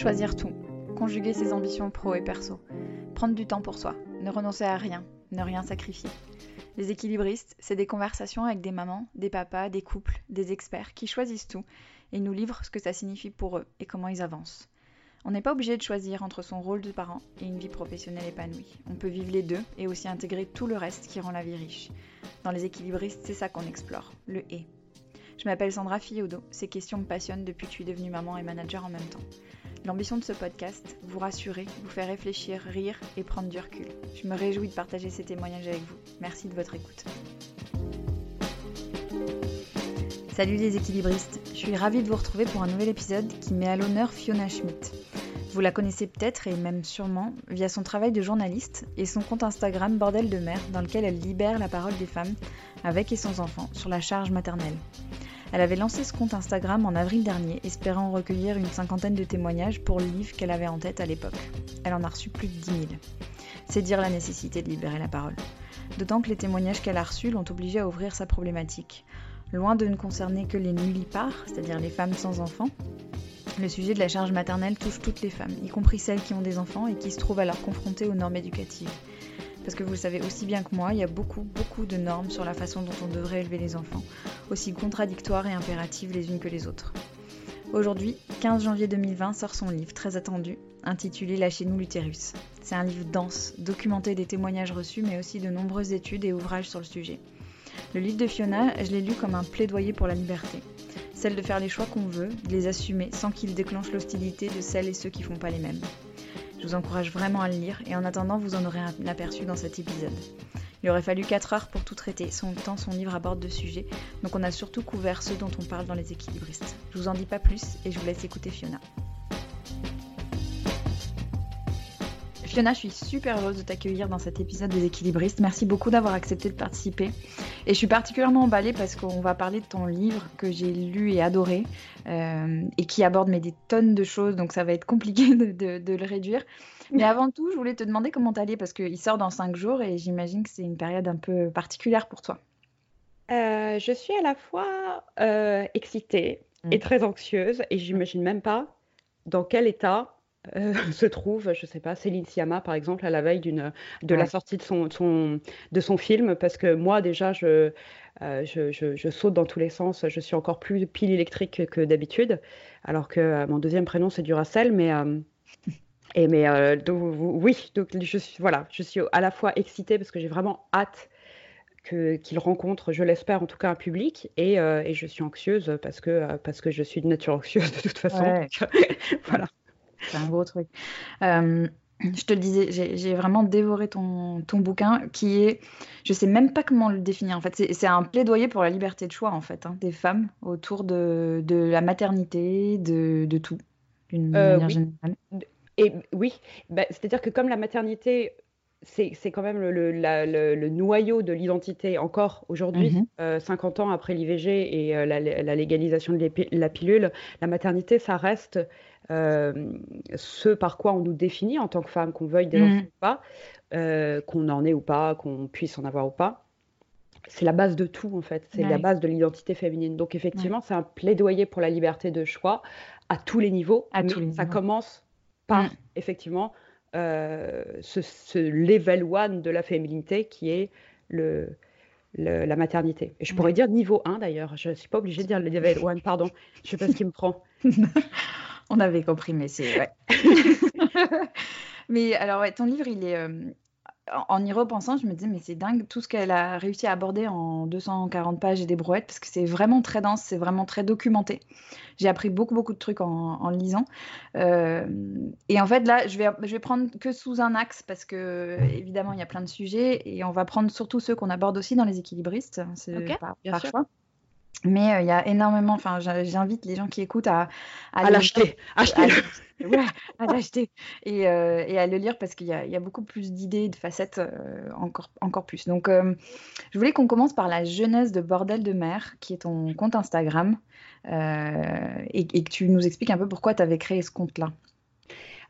Choisir tout, conjuguer ses ambitions pro et perso, prendre du temps pour soi, ne renoncer à rien, ne rien sacrifier. Les équilibristes, c'est des conversations avec des mamans, des papas, des couples, des experts qui choisissent tout et nous livrent ce que ça signifie pour eux et comment ils avancent. On n'est pas obligé de choisir entre son rôle de parent et une vie professionnelle épanouie. On peut vivre les deux et aussi intégrer tout le reste qui rend la vie riche. Dans les équilibristes, c'est ça qu'on explore, le et. Je m'appelle Sandra Fiodo, ces questions me passionnent depuis que je suis devenue maman et manager en même temps. L'ambition de ce podcast, vous rassurer, vous faire réfléchir, rire et prendre du recul. Je me réjouis de partager ces témoignages avec vous. Merci de votre écoute. Salut les équilibristes, je suis ravie de vous retrouver pour un nouvel épisode qui met à l'honneur Fiona Schmidt. Vous la connaissez peut-être et même sûrement via son travail de journaliste et son compte Instagram Bordel de Mère dans lequel elle libère la parole des femmes avec et sans enfants sur la charge maternelle. Elle avait lancé ce compte Instagram en avril dernier, espérant recueillir une cinquantaine de témoignages pour le livre qu'elle avait en tête à l'époque. Elle en a reçu plus de 10 000. C'est dire la nécessité de libérer la parole. D'autant que les témoignages qu'elle a reçus l'ont obligée à ouvrir sa problématique. Loin de ne concerner que les nullipares, c'est-à-dire les femmes sans enfants, le sujet de la charge maternelle touche toutes les femmes, y compris celles qui ont des enfants et qui se trouvent alors confrontées aux normes éducatives. Parce que vous le savez aussi bien que moi, il y a beaucoup, beaucoup de normes sur la façon dont on devrait élever les enfants, aussi contradictoires et impératives les unes que les autres. Aujourd'hui, 15 janvier 2020, sort son livre très attendu, intitulé Lâchez-nous l'utérus. C'est un livre dense, documenté des témoignages reçus, mais aussi de nombreuses études et ouvrages sur le sujet. Le livre de Fiona, je l'ai lu comme un plaidoyer pour la liberté. Celle de faire les choix qu'on veut, de les assumer sans qu'ils déclenchent l'hostilité de celles et ceux qui font pas les mêmes. Je vous encourage vraiment à le lire et en attendant, vous en aurez un aperçu dans cet épisode. Il aurait fallu 4 heures pour tout traiter, son, temps son livre aborde de sujets, donc on a surtout couvert ceux dont on parle dans les équilibristes. Je vous en dis pas plus et je vous laisse écouter Fiona. Fiona, je suis super heureuse de t'accueillir dans cet épisode des équilibristes. Merci beaucoup d'avoir accepté de participer. Et je suis particulièrement emballée parce qu'on va parler de ton livre que j'ai lu et adoré euh, et qui aborde mais, des tonnes de choses, donc ça va être compliqué de, le réduire. Mais avant tout, je voulais te demander comment t'allais parce qu'il sort dans cinq jours et j'imagine que c'est une période un peu particulière pour toi. Euh, je suis à la fois euh, excitée et mm. très anxieuse et j'imagine même pas dans quel état euh, se trouve, je sais pas, Céline Sciamma, par exemple, à la veille d'une, de la sortie de son, son, de son film, parce que moi, déjà, je, euh, je, je, saute dans tous les sens, je suis encore plus pile électrique que d'habitude, alors que euh, mon deuxième prénom, c'est Duracell, mais... et mais oui, donc je suis voilà, je suis à la fois excitée parce que j'ai vraiment hâte que, qu'il rencontre, je l'espère en tout cas, un public, et, et je suis anxieuse parce que parce que je suis de nature anxieuse de toute façon. voilà. C'est un gros truc. Euh, je te le disais, j'ai vraiment dévoré ton, ton, bouquin qui est, je sais même pas comment le définir en fait, c'est un plaidoyer pour la liberté de choix en fait, hein, des femmes autour de, de la maternité, de, de tout, d'une euh, manière générale. Et oui, bah, c'est-à-dire que comme la maternité, c'est quand même le, le, le, noyau de l'identité encore aujourd'hui, 50 mhm. euh, ans après l'IVG et la, la, légalisation de la pilule, la maternité, ça reste euh, ce par quoi on nous définit en tant que femme, qu'on veuille des mmh. enfants ou pas, euh, qu'on en ait ou pas, qu'on puisse en avoir ou pas. C'est la base de tout, en fait. C'est la base de l'identité féminine. Donc, effectivement, c'est un plaidoyer pour la liberté de choix à tous les niveaux. À tous les ça commence par, mmh. effectivement, euh, ce, level one de la féminité qui est le, la maternité. Et je pourrais dire niveau 1 d'ailleurs. Je ne suis pas obligée de dire le level 1, pardon. Je ne sais pas ce qui me prend. On avait compris, mais c'est. Ouais. mais alors, ouais, ton livre, il est. Euh, en y repensant, je me disais, mais c'est dingue tout ce qu'elle a réussi à aborder en 240 pages et des brouettes, parce que c'est vraiment très dense, c'est vraiment très documenté. J'ai appris beaucoup, beaucoup de trucs en, lisant. Euh, et en fait, là, je vais, je vais prendre que sous un axe, parce que, évidemment, il y a plein de sujets, et on va prendre surtout ceux qu'on aborde aussi dans les équilibristes. C'est okay, bien sûr. Mais euh, il y a énormément, enfin, j'invite les gens qui écoutent à, à, l'acheter, acheter. À, l'acheter et, euh, et, à le lire parce qu'il y, y, a beaucoup plus d'idées, de facettes, euh, encore, encore plus. Donc, je voulais qu'on commence par la jeunesse de Bordel de Mer, qui est ton compte Instagram, et, et, que tu nous expliques un peu pourquoi tu avais créé ce compte-là.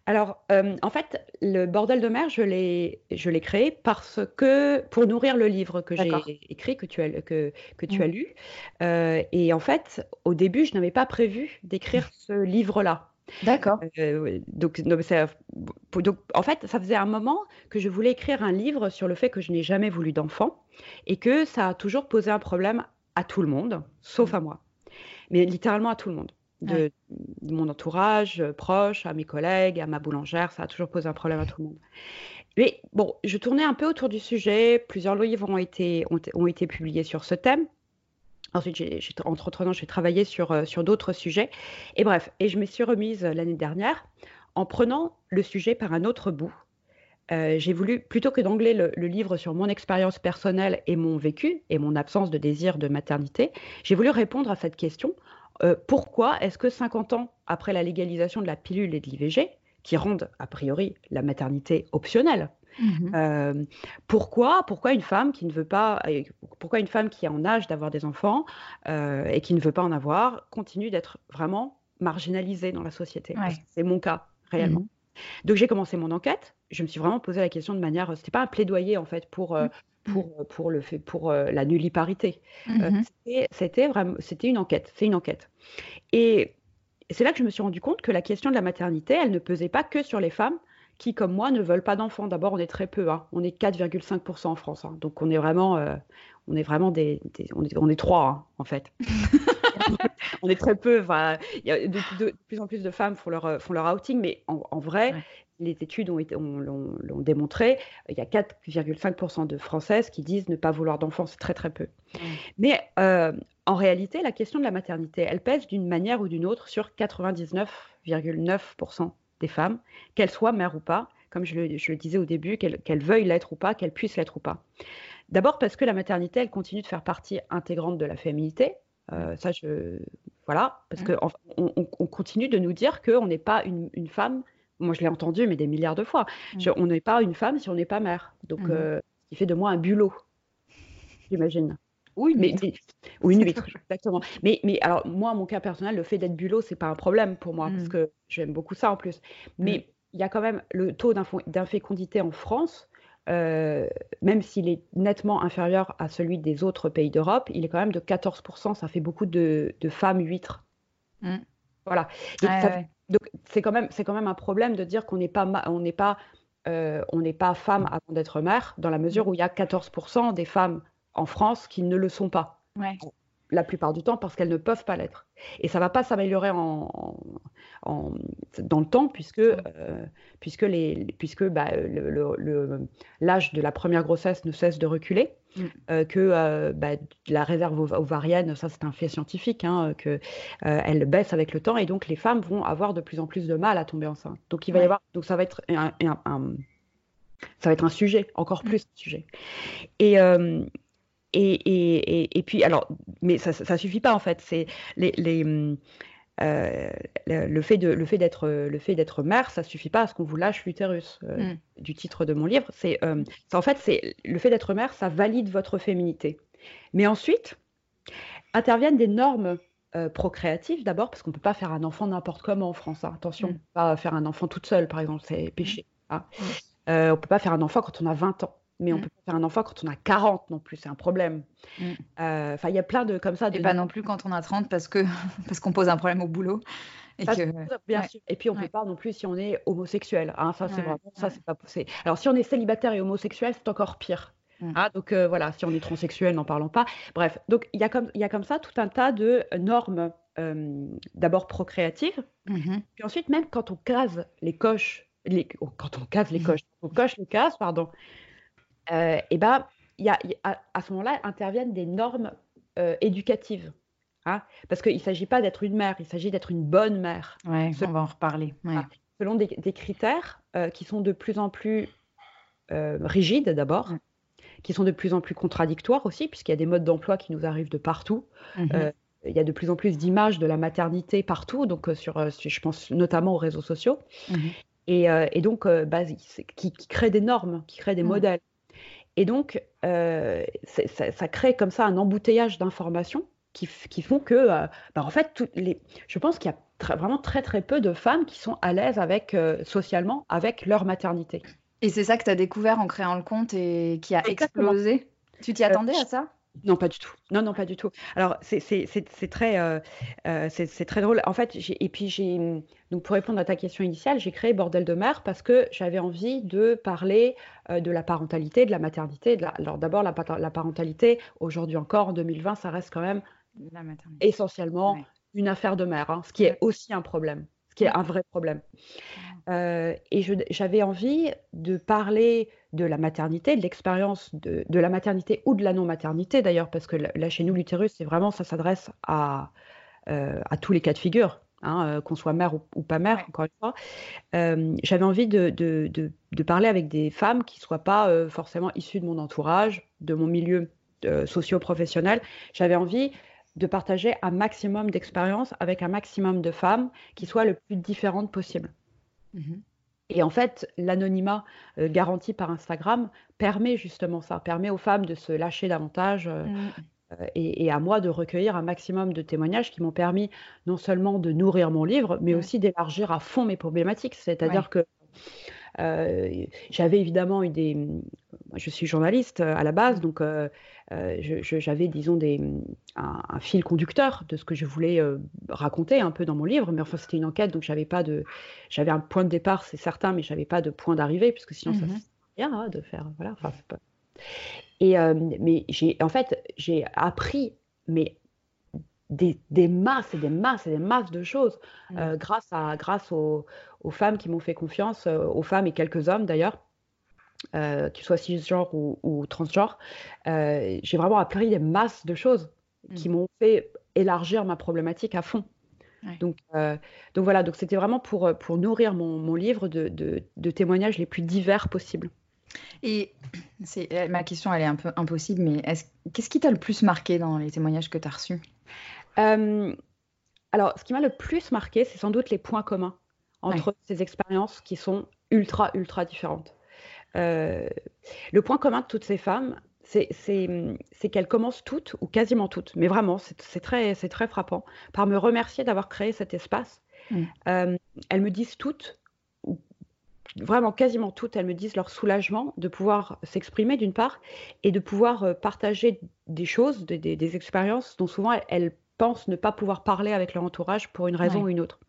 Alors, euh, en fait, le bordel de mer, je l'ai, je l'ai créé parce que pour nourrir le livre que j'ai écrit, que tu as, que, que tu as mmh. lu. Euh, et en fait, au début, je n'avais pas prévu d'écrire ce livre-là. D'accord. donc, donc, en fait, ça faisait un moment que je voulais écrire un livre sur le fait que je n'ai jamais voulu d'enfant et que ça a toujours posé un problème à tout le monde, sauf mmh. à moi. Mais littéralement à tout le monde. De, mon entourage proche, à mes collègues, à ma boulangère, ça a toujours posé un problème à tout le monde. Mais bon, je tournais un peu autour du sujet. Plusieurs livres ont été, ont, été publiés sur ce thème. Ensuite, entre autres, j'ai travaillé sur, euh, sur d'autres sujets. Et bref, et je me suis remise l'année dernière en prenant le sujet par un autre bout. Euh, j'ai voulu, plutôt que d'angler le, livre sur mon expérience personnelle et mon vécu et mon absence de désir de maternité, j'ai voulu répondre à cette question. Euh, pourquoi est-ce que 50 ans après la légalisation de la pilule et de l'IVG, qui rendent a priori la maternité optionnelle. Mmh euh, pourquoi, pourquoi une femme qui ne veut pas, pourquoi une femme qui est en âge d'avoir des enfants euh, et qui ne veut pas en avoir continue d'être vraiment marginalisée dans la société? C'est mon cas réellement. Mmh Donc j'ai commencé mon enquête. Je me suis vraiment posé la question de manière, c'était pas un plaidoyer en fait pour euh, mmh. Pour, pour, le fait, pour la nulliparité. c'était vraiment, c'était une enquête, c'est une enquête. Et c'est là que je me suis rendu compte que la question de la maternité, elle ne pesait pas que sur les femmes qui, comme moi, ne veulent pas d'enfants. D'abord, on est très peu, hein. on est 4,5% en France, hein. donc on est vraiment, euh, on est vraiment des, on, est, on est trois hein, en fait. on est très peu. Il y a de, plus en plus de femmes font leur, font leur outing, mais en, vrai, les études ont, été, l'ont démontré. Il y a 4,5% de Françaises qui disent ne pas vouloir d'enfants. C'est très très peu. Mais euh, en réalité, la question de la maternité, elle pèse d'une manière ou d'une autre sur 99,9% des femmes, qu'elles soient mères ou pas, comme je le, disais au début, qu'elles veuillent l'être ou pas, qu'elles puissent l'être ou pas. D'abord parce que la maternité, elle continue de faire partie intégrante de la féminité. Euh, ça, je voilà, parce qu'on on, continue de nous dire qu'on n'est pas une, femme. Moi, je l'ai entendu, mais des milliards de fois. Mm. on n'est pas une femme si on n'est pas mère. Donc, mm. euh, ce qui fait de moi un bulot, j'imagine. Oui, mais, oui, une huître, exactement. Mais, mais alors, moi, mon cas personnel, le fait d'être bulot, c'est pas un problème pour moi, parce mm. que j'aime beaucoup ça en plus. Mais il y a quand même le taux d'infécondité en France, euh, même s'il est nettement inférieur à celui des autres pays d'Europe, il est quand même de 14%. Ça fait beaucoup de, femmes huîtres. Mm. Voilà. Donc, c'est quand même c'est quand même un problème de dire qu'on n'est pas on n'est pas euh, on n'est pas femme avant d'être mère, dans la mesure où il y a 14% des femmes en France qui ne le sont pas. La plupart du temps parce qu'elles ne peuvent pas l'être. Et ça ne va pas s'améliorer en, dans le temps puisque, euh, puisque, les, puisque bah, l'âge de la première grossesse ne cesse de reculer, mm. euh, que euh, bah, la réserve ovarienne, ça c'est un fait scientifique, hein, que elle baisse avec le temps et donc les femmes vont avoir de plus en plus de mal à tomber enceinte. Donc il va y avoir, donc ça va être un, ça va être un sujet, encore mm. plus un sujet. Et, et, et, et, puis, alors, mais ça ne suffit pas en fait. C'est les, les euh, le fait de le fait d'être le fait d'être mère, ça suffit pas à ce qu'on vous lâche l'utérus euh, mm. du titre de mon livre. C'est euh, en fait c'est le fait d'être mère, ça valide votre féminité. Mais ensuite interviennent des normes procréatives d'abord parce qu'on peut pas faire un enfant n'importe comment en France. Hein. Attention, mm. pas faire un enfant toute seule par exemple, c'est péché. Hein. Mm. on peut pas faire un enfant quand on a 20 ans mais on mmh. peut pas faire un enfant quand on a 40 non plus, c'est un problème. Mmh. Euh, enfin, il y a plein de comme ça. Et pas non plus quand on a 30 parce que parce qu'on pose un problème au boulot. Et, bien sûr. et puis on ne peut pas non plus si on est homosexuel. Hein, ça c'est vraiment ça c'est pas possible. Alors si on est célibataire et homosexuel, c'est encore pire. Mmh. Ah, donc euh, voilà, si on est transsexuel, n'en parlons pas. Bref, donc il y, a comme, y a comme ça tout un tas de normes, euh, d'abord procréatives, puis ensuite même quand on case les coches, les, oh, quand on case les coches, on coche les cases, pardon, euh, et ben, y a, à, ce moment-là interviennent des normes euh, éducatives. Hein, parce qu'il ne s'agit pas d'être une mère, il s'agit d'être une bonne mère. Ouais, on va en reparler. selon des, critères euh, qui sont de plus en plus rigides d'abord, qui sont de plus en plus contradictoires aussi, puisqu'il y a des modes d'emploi qui nous arrivent de partout. Mm-hmm. il y a de plus en plus d'images de la maternité partout, donc sur, je pense notamment aux réseaux sociaux. Mm-hmm. Et, donc, bah, qui, qui créent des normes, qui créent des mm. modèles. Et donc, euh, ça, crée comme ça un embouteillage d'informations qui, font que, euh, bah, en fait, toutes les, je pense qu'il y a vraiment très très peu de femmes qui sont à l'aise avec euh, socialement avec leur maternité. Et c'est ça que tu as découvert en créant le compte et qui a explosé? Tu t'y attendais à ça? Non, pas du tout. Non, non, pas du tout. Alors, c'est très, euh, euh, c'est très drôle. En fait, et puis j'ai, donc pour répondre à ta question initiale, j'ai créé Bordel de mer parce que j'avais envie de parler euh, de la parentalité, de la maternité. De Alors d'abord, la, la, parentalité, aujourd'hui encore, en 2020, ça reste quand même essentiellement une affaire de mère, hein, ce qui est aussi un problème ce qui est un vrai problème. Euh, et j'avais envie de parler de la maternité, de l'expérience de, la maternité ou de la non-maternité d'ailleurs, parce que là, chez nous, l'utérus, c'est vraiment, ça s'adresse à, euh, à tous les cas de figure. Hein, euh, qu'on soit mère ou, pas mère, encore une fois. J'avais envie de, de, de, parler avec des femmes qui ne soient pas forcément issues de mon entourage, de mon milieu socio-professionnel. J'avais envie de partager un maximum d'expériences avec un maximum de femmes qui soient le plus différentes possible. Mhm. Et en fait, l'anonymat euh, garanti par Instagram permet justement ça, permet aux femmes de se lâcher davantage euh, mm. euh, et, à moi de recueillir un maximum de témoignages qui m'ont permis non seulement de nourrir mon livre, mais aussi d'élargir à fond mes problématiques. C'est-à-dire que euh, j'avais évidemment eu des. Je suis journaliste à la base, donc euh, j'avais, disons, des, un, fil conducteur de ce que je voulais raconter un peu dans mon livre. Mais enfin, c'était une enquête, donc j'avais pas de. J'avais un point de départ, c'est certain, mais j'avais pas de point d'arrivée, puisque sinon ça ne mmh rien hein, de faire. Voilà. Enfin, pas... Et mais j'ai, en fait, j'ai appris, mais des, masses et des masses et des masses de choses euh, grâce, à, grâce aux, femmes qui m'ont fait confiance, euh, aux femmes et quelques hommes d'ailleurs, euh, qu'ils soient cisgenres ou, ou transgenres. J'ai vraiment appris des masses de choses qui mmh. m'ont fait élargir ma problématique à fond. Donc, donc voilà, donc c'était vraiment pour, pour nourrir mon, livre de, de, témoignages les plus divers possibles. Et ma question, elle est un peu impossible, mais qu'est-ce qui t'a le plus marqué dans les témoignages que tu as reçus? Euh, alors, ce qui m'a le plus marqué, c'est sans doute les points communs entre ces expériences qui sont ultra, ultra différentes. Euh, le point commun de toutes ces femmes, c'est qu'elles commencent toutes, ou quasiment toutes, mais vraiment, c'est très, très frappant, par me remercier d'avoir créé cet espace. Mm. Euh, elles me disent toutes, ou vraiment quasiment toutes, elles me disent leur soulagement de pouvoir s'exprimer d'une part, et de pouvoir partager des choses, des, des, expériences dont souvent elles, pensent ne pas pouvoir parler avec leur entourage pour une raison ou une autre.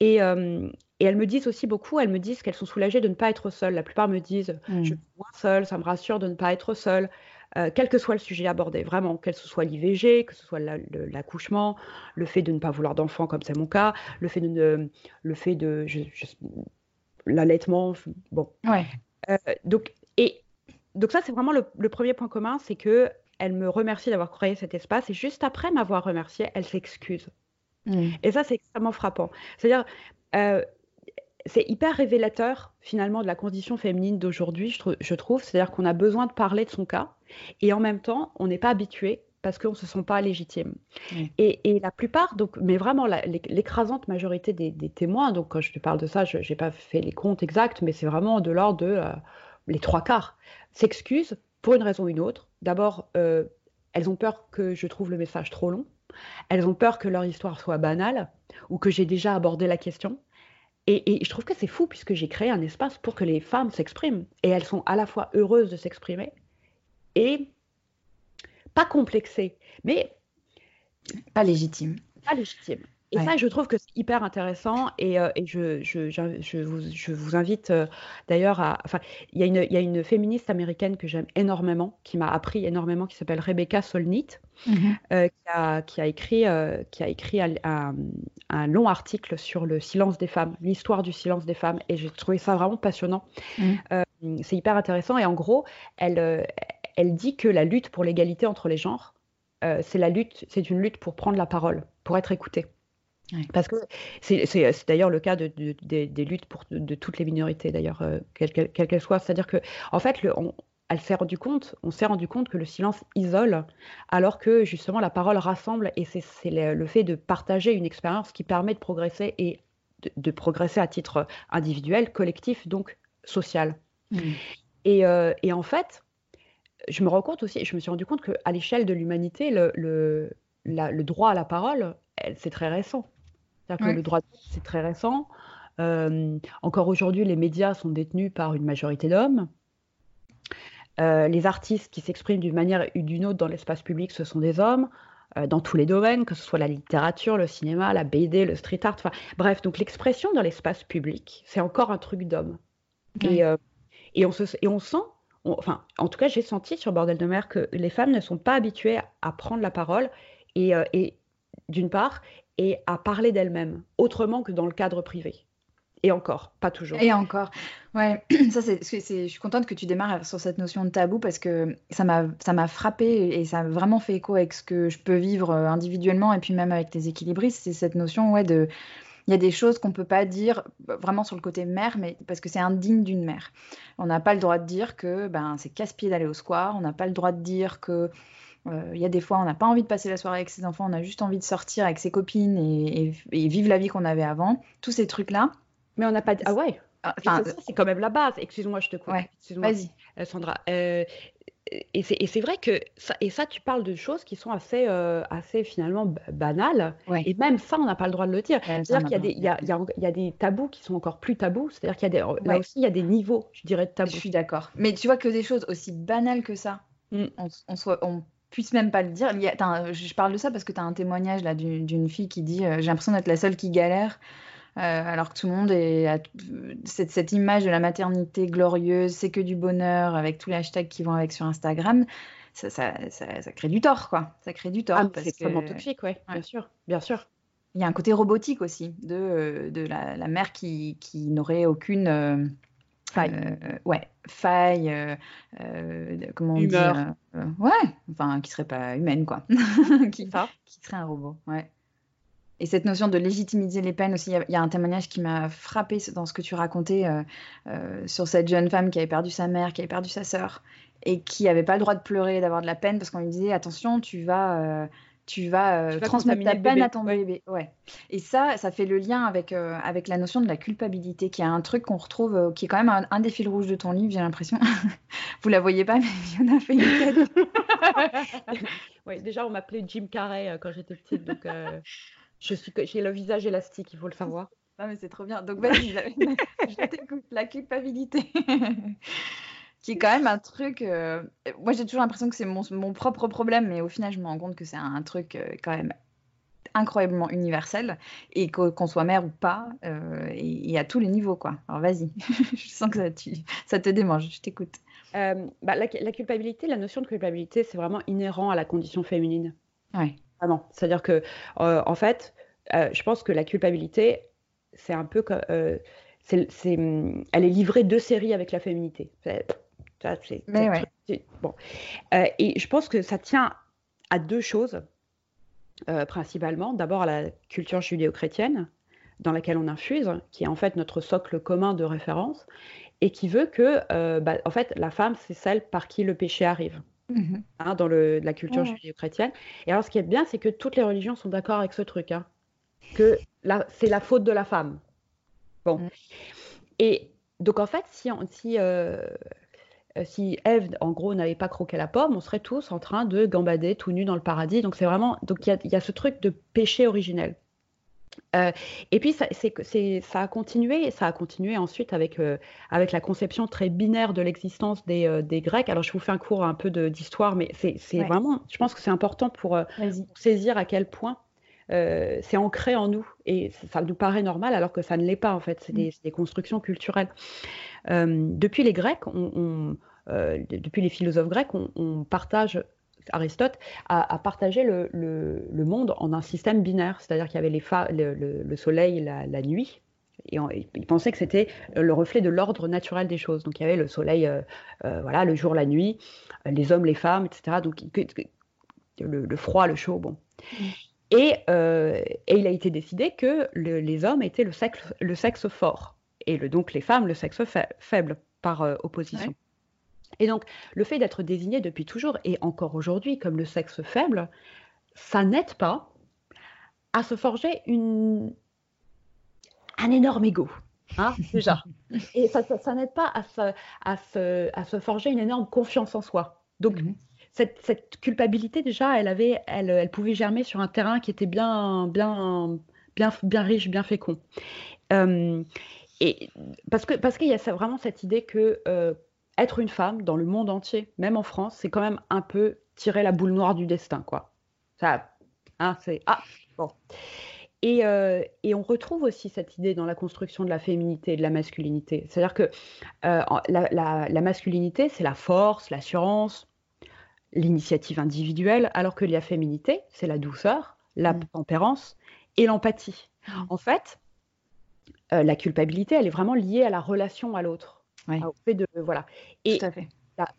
Et, euh, et, elles me disent aussi beaucoup, elles me disent qu'elles sont soulagées de ne pas être seules. La plupart me disent, mm. je suis moins seule, ça me rassure de ne pas être seule. Euh, quel que soit le sujet abordé, vraiment, que ce soit l'IVG, que ce soit l'accouchement, le fait de ne pas vouloir d'enfant comme c'est mon cas, le fait de, le fait de l'allaitement, bon. Ouais. Euh, donc, et donc ça, c'est vraiment le, le, premier point commun, c'est que elle me remercie d'avoir créé cet espace et juste après m'avoir remercié, elle s'excuse. Mm. Et ça, c'est extrêmement frappant. C'est-à-dire, euh, c'est hyper révélateur finalement de la condition féminine d'aujourd'hui, je, trouve. C'est-à-dire qu'on a besoin de parler de son cas et en même temps, on n'est pas habitué parce qu'on ne se sent pas légitime. Et, la plupart, donc, mais vraiment l'écrasante majorité des, témoins, donc quand je te parle de ça, je n'ai pas fait les comptes exacts, mais c'est vraiment de l'ordre de euh, les trois quarts, s'excusent pour une raison ou une autre. D'abord, euh, elles ont peur que je trouve le message trop long. Elles ont peur que leur histoire soit banale ou que j'ai déjà abordé la question. Et, je trouve que c'est fou puisque j'ai créé un espace pour que les femmes s'expriment. Et elles sont à la fois heureuses de s'exprimer et pas complexées, mais pas légitimes. Pas légitimes. Et ça, je trouve que c'est hyper intéressant et, euh, et je, je, je, vous, je, vous, invite euh, d'ailleurs à... Enfin, il y, y, a une féministe américaine que j'aime énormément, qui m'a appris énormément, qui s'appelle Rebecca Solnit, mm-hmm. euh, qui, a, qui, a, écrit, qui a écrit un, un, long article sur le silence des femmes, l'histoire du silence des femmes, et j'ai trouvé ça vraiment passionnant. Mm. c'est hyper intéressant et en gros, elle, elle dit que la lutte pour l'égalité entre les genres, c'est la lutte, c'est une lutte pour prendre la parole, pour être écoutée. Parce que c'est d'ailleurs le cas de, des luttes pour, de, toutes les minorités, d'ailleurs, euh, quelles qu'elles soient. C'est-à-dire que, en fait, le, on, elle s'est rendu compte, on s'est rendu compte que le silence isole, alors que justement la parole rassemble, et c'est le, fait de partager une expérience qui permet de progresser et de, progresser à titre individuel, collectif, donc social. Mmh. Et, euh, et, en fait, je me rends compte aussi, je me suis rendu compte qu'à l'échelle de l'humanité, le, le, le droit à la parole, c'est très récent. C'est-à-dire que le droit de vote, c'est très récent. Euh, encore aujourd'hui, les médias sont détenus par une majorité d'hommes. les artistes qui s'expriment d'une manière ou d'une autre dans l'espace public, ce sont des hommes. dans tous les domaines, que ce soit la littérature, le cinéma, la BD, le street art, bref, donc l'expression dans l'espace public, c'est encore un truc d'homme. Et, et, on et on sent enfin, en tout cas, j'ai senti sur Bordel de mer que les femmes ne sont pas habituées à prendre la parole et, euh, d'une part, et à parler d'elles-mêmes autrement que dans le cadre privé. Et encore, pas toujours. Et encore. Ouais, ça c'est, je suis contente que tu démarres sur cette notion de tabou parce que ça m'a, ça m'a frappé et ça a vraiment fait écho avec ce que je peux vivre euh, individuellement et puis même avec tes équilibristes. C'est cette notion ouais, de il y a des choses qu'on ne peut pas dire bah, vraiment sur le côté mère, mais parce que c'est indigne d'une mère. On n'a pas le droit de dire que ben, c'est casse-pied d'aller au square, on n'a pas le droit de dire que euh, il y a des fois, on n'a pas envie de passer la soirée avec ses enfants, on a juste envie de sortir avec ses copines et, vivre la vie qu'on avait avant. Tous ces trucs-là. Mais on n'a pas. Ah ouais. Ah, enfin, c'est quand même la base. Excuse-moi, je te coupe. Ouais. Vas-y. Euh, Sandra. Euh, et c'est vrai que ça, et ça, tu parles de choses qui sont assez, euh, assez finalement banales. Et même ça, on n'a pas le droit de le dire. C'est-à-dire qu'il y, a des, il y, a, il y a des tabous qui sont encore plus tabous. C'est-à-dire qu'il y a des, là aussi, il y a des niveaux, je dirais, de tabous. Je suis d'accord. Mais tu vois que des choses aussi banales que ça, mm. on, on, soit, on puisse même pas le dire. Il y a, je parle de ça parce que tu as un témoignage là d'une fille qui dit euh, J'ai l'impression d'être la seule qui galère. Euh, alors que tout le monde est cette, cette, image de la maternité glorieuse, c'est que du bonheur, avec tous les hashtags qui vont avec sur Instagram, ça, ça, ça, crée du tort, quoi. Ça crée du tort. Ah, c'est extrêmement toxique, ouais, bien sûr, bien sûr. Il y a un côté robotique aussi de, de la, la, mère qui, qui n'aurait aucune euh, faille, euh, ouais, faille, comment on dit, ouais, enfin qui serait pas humaine, quoi, qui, qui serait un robot, ouais. Et cette notion de légitimiser les peines aussi, il y, a un témoignage qui m'a frappé dans ce que tu racontais euh, euh, sur cette jeune femme qui avait perdu sa mère, qui avait perdu sa sœur, et qui n'avait pas le droit de pleurer, d'avoir de la peine, parce qu'on lui disait attention, tu vas, euh, tu vas, transmettre ta peine à ton bébé. Ouais. Et ça, ça fait le lien avec, avec la notion de la culpabilité, qui est un truc qu'on retrouve, qui est quand même un, des fils rouges de ton livre, j'ai l'impression. Vous la voyez pas, mais Fiona fait une tête. oui, déjà, on m'appelait Jim Carrey quand j'étais petite, donc. Je suis, j'ai le visage élastique, il faut le savoir. Non, mais c'est trop bien. Donc, vas-y, je t'écoute. La culpabilité. Qui est quand même un truc. Euh, moi, j'ai toujours l'impression que c'est mon, mon, propre problème, mais au final, je me rends compte que c'est un truc euh, quand même incroyablement universel et qu'on soit mère ou pas, euh, et, à tous les niveaux, quoi. Alors, vas-y. je sens que ça, tu, ça te démange. Je t'écoute. bah, la, la, culpabilité, la notion de culpabilité, c'est vraiment inhérent à la condition féminine. Ouais. Ah non, c'est-à-dire que, euh, en fait, euh, je pense que la culpabilité, c'est un peu comme. Euh, c'est, elle est livrée de série avec la féminité. Mais ouais. bon. et je pense que ça tient à deux choses, principalement. D'abord à la culture judéo-chrétienne, dans laquelle on infuse, qui est en fait notre socle commun de référence, et qui veut que, bah, en fait, la femme, c'est celle par qui le péché arrive. Mmh hein, dans le, la culture judéo-chrétienne. Et alors, ce qui est bien, c'est que toutes les religions sont d'accord avec ce truc, hein, que c'est la faute de la femme. Bon. Mmh. Et donc, en fait, si, si, euh, si Ève, en gros, n'avait pas croqué la pomme, on serait tous en train de gambader tout nus dans le paradis. Donc, c'est vraiment. Donc, il y, y a, ce truc de péché originel. Euh, et puis ça, ça a continué, ça a continué ensuite avec, euh, avec la conception très binaire de l'existence des, euh, des, Grecs. Alors je vous fais un cours un peu d'histoire, mais c'est vraiment, je pense que c'est important pour, saisir à quel point c'est ancré en nous et ça nous paraît normal alors que ça ne l'est pas en fait. C'est des, mm. des, constructions culturelles. depuis les Grecs, on, depuis les philosophes grecs, on partage Aristote a, partagé le, monde en un système binaire, c'est-à-dire qu'il y avait les le, soleil, la, la nuit, et il pensait que c'était le reflet de l'ordre naturel des choses. Donc il y avait le soleil, euh, euh, voilà, le jour, la nuit, les hommes, les femmes, etc. Donc le, froid, le chaud, bon. Euh, et, il a été décidé que les hommes étaient le sexe, le sexe fort et donc les femmes le sexe faible par opposition. Et donc, le fait d'être désigné depuis toujours, et encore aujourd'hui, comme le sexe faible, ça n'aide pas à se forger une... un énorme ego. Hein, déjà. Et ça, ça, n'aide pas à se, à, se, à se, forger une énorme confiance en soi. Donc, mhm. Cette, culpabilité, déjà, elle, avait, elle, pouvait germer sur un terrain qui était bien, bien, bien, bien riche, bien fécond. Euh, et parce que parce qu'il y a vraiment cette idée que euh, être une femme dans le monde entier, même en France, c'est quand même un peu tirer la boule noire du destin, quoi. Ça, hein, c'est ah bon. Et, euh, et, on retrouve aussi cette idée dans la construction de la féminité et de la masculinité. C'est-à-dire que la, masculinité, c'est la force, l'assurance, l'initiative individuelle, alors que la féminité, c'est la douceur, la mmh. tempérance et l'empathie. Mmh. En fait, euh, la culpabilité, elle est vraiment liée à la relation à l'autre. Au fait de voilà. Et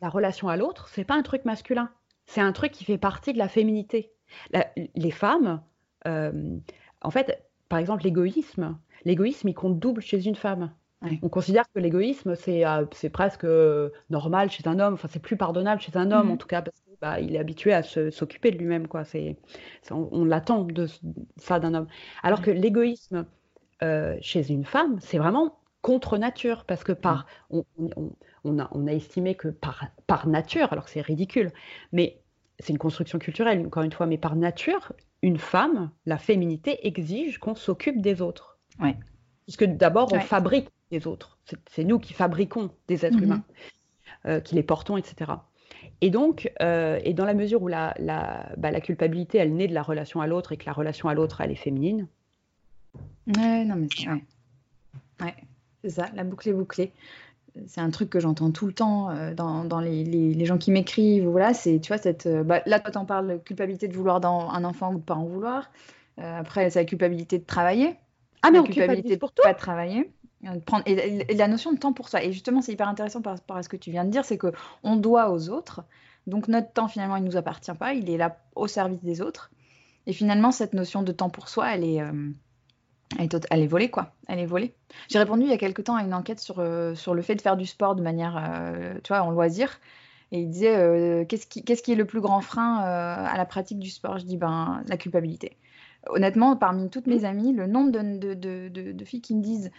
La, relation à l'autre, c'est pas un truc masculin. C'est un truc qui fait partie de la féminité. les femmes, euh, en fait, par exemple, l'égoïsme, l'égoïsme, il compte double chez une femme. On considère que l'égoïsme, c'est euh, presque normal chez un homme, enfin, c'est plus pardonnable chez un homme, mmh en tout cas, parce qu'il bah, est habitué à s'occuper de lui-même. quoi. C'est on, on l'attend de ça d'un homme. Alors que l'égoïsme, euh, chez une femme, c'est vraiment contre nature, parce que par, on, a, on a, estimé que par, par nature, alors que c'est ridicule, mais c'est une construction culturelle, encore une fois, mais par nature, une femme, la féminité exige qu'on s'occupe des autres. Ouais. Puisque d'abord, on fabrique des autres. C'est nous qui fabriquons des êtres mm-hmm. humains, euh, qui les portons, etc. Et donc, euh, et dans la mesure où la, la, bah, la culpabilité, elle naît de la relation à l'autre et que la relation à l'autre, elle est féminine, Ouais, non, mais c'est ouais. c'est ça, la boucle est bouclée. C'est un truc que j'entends tout le temps euh, dans, dans les, les, gens qui m'écrivent. Voilà, c'est, tu vois, cette. Bah, là, toi, t'en parles, culpabilité de vouloir dans un enfant ou de pas en vouloir. Après, c'est la culpabilité de travailler. Ah, mais la culpabilité de pour toi. pas travailler. Prendre, et, la notion de temps pour ça. Et justement, c'est hyper intéressant par rapport à ce que tu viens de dire, c'est que on doit aux autres. Donc notre temps, finalement, il ne nous appartient pas. Il est là au service des autres. Et finalement, cette notion de temps pour soi, elle est, elle est, volée, quoi. Elle est volée. J'ai répondu il y a quelque temps à une enquête sur, euh, sur le fait de faire du sport de manière, euh, tu vois, en loisir. Et il disait, euh, qu'est-ce qui, qui, est le plus grand frein à la pratique du sport? Je dis, ben, la culpabilité. Honnêtement, parmi toutes mes amies, le nombre de, de, de, de filles qui me disent,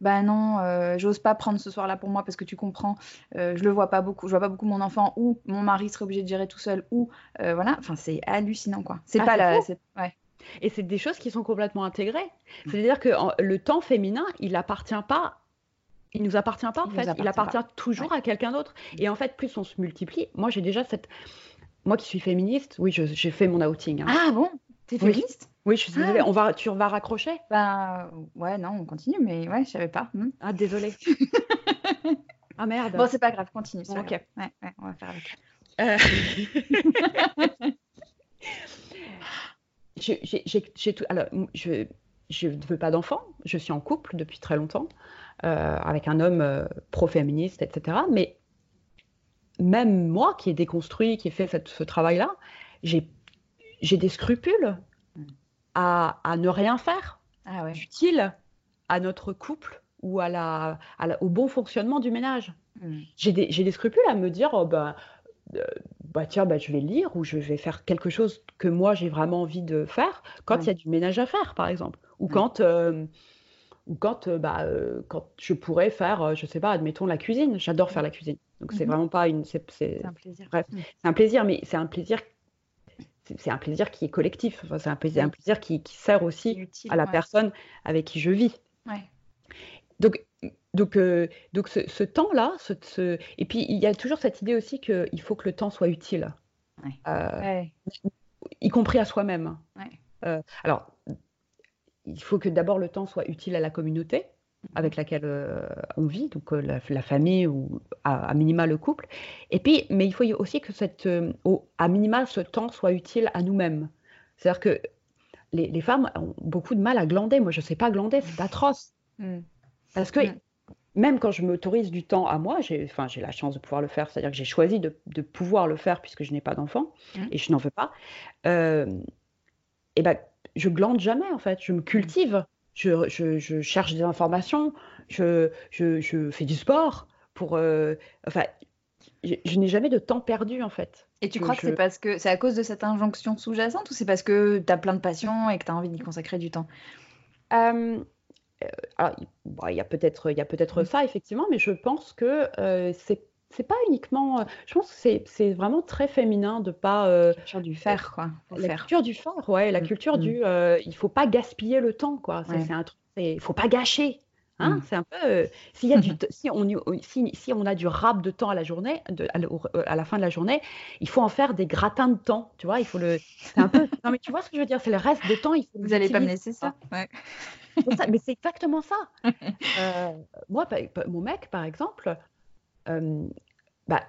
ben non, j'ose pas prendre ce soir-là pour moi parce que tu comprends, je le vois pas beaucoup, je vois pas beaucoup mon enfant ou mon mari serait obligé de gérer tout seul ou voilà, enfin c'est hallucinant quoi. C'est ah, pas la, ouais. Et c'est des choses qui sont complètement intégrées. C'est-à-dire que le temps féminin, il appartient pas il nous appartient pas en fait, il appartient toujours à quelqu'un d'autre. Et en fait, plus on se multiplie, moi j'ai déjà cette, moi qui suis féministe, oui, j'ai fait mon outing. Hein. Ah bon, t'es féministe? Oui. je suis désolée. Ah. On va, tu vas raccrocher? Bah ouais, non, on continue, mais ouais, je savais pas. Hmm. Ah désolée. ah merde. Bon, c'est pas grave, continue. ok. Ouais, ouais, on va faire avec. Euh... j'ai tout. Alors, je, je ne veux pas d'enfant. Je suis en couple depuis très longtemps euh, avec un homme euh, pro-féministe, etc. Mais même moi, qui ai déconstruit, qui ai fait ce travail-là, j'ai des scrupules à, à, ne rien faire ah ouais. utile à notre couple ou à la, au bon fonctionnement du ménage. Mm. J'ai des, des, scrupules à me dire, oh ben, euh, bah tiens, bah, je vais lire ou je vais faire quelque chose que moi j'ai vraiment envie de faire quand il y a du ménage à faire, par exemple. Ou quand, euh, ou quand, euh, bah, quand je pourrais faire, je sais pas, admettons la cuisine. J'adore faire la cuisine. Donc c'est mmh vraiment pas une. C'est un plaisir. Bref, mmh. c'est un plaisir, mais c'est un plaisir. C'est un plaisir qui est collectif. Enfin, c'est un plaisir, un plaisir qui, qui sert aussi à la personne avec qui je vis. Ouais. Donc, donc, euh, donc ce, temps-là, ce, et puis il y a toujours cette idée aussi qu'il faut que le temps soit utile, euh, y compris à soi-même. Euh, alors, il faut que d'abord le temps soit utile à la communauté avec laquelle on vit, donc la, famille ou à, minima le couple. Et puis, mais il faut aussi que cette, à minima ce temps soit utile à nous-mêmes. C'est-à-dire que les, les, femmes ont beaucoup de mal à glander. Moi, je ne sais pas glander, c'est atroce. Mm. Parce que mm même quand je m'autorise du temps à moi, j'ai la chance de pouvoir le faire, c'est-à-dire que j'ai choisi de, de, pouvoir le faire puisque je n'ai pas d'enfant mmh. et je n'en veux pas, euh, et ben, je glande jamais en fait, je me cultive, je, je, je cherche des informations, je, je, fais du sport pour... Euh, enfin, je, n'ai jamais de temps perdu en fait. Et tu crois que c'est parce que c'est à cause de cette injonction sous-jacente ou c'est parce que tu as plein de passions et que tu as envie d'y consacrer du temps? Euh, euh, alors, il y a peut-être peut-être mmh. ça effectivement, mais je pense que euh, c'est c'est pas uniquement. Euh, je pense que c'est vraiment très féminin de pas. la culture du faire, quoi. La culture du faire, ouais. La mmh. culture mmh. du. il faut pas gaspiller le temps, quoi. C'est un truc. Il faut pas gâcher. Hein, mmh. C'est un peu euh, s'il y a du si on si, si, on a du rap de temps à la journée, de, à, la fin de la journée, il faut en faire des gratins de temps, tu vois. Il faut le c'est un peu non mais tu vois ce que je veux dire, c'est le reste de temps. Il faut Vous allez pas me laisser ça, ouais. mais c'est exactement ça. Euh, moi, mon mec, par exemple, euh, bah,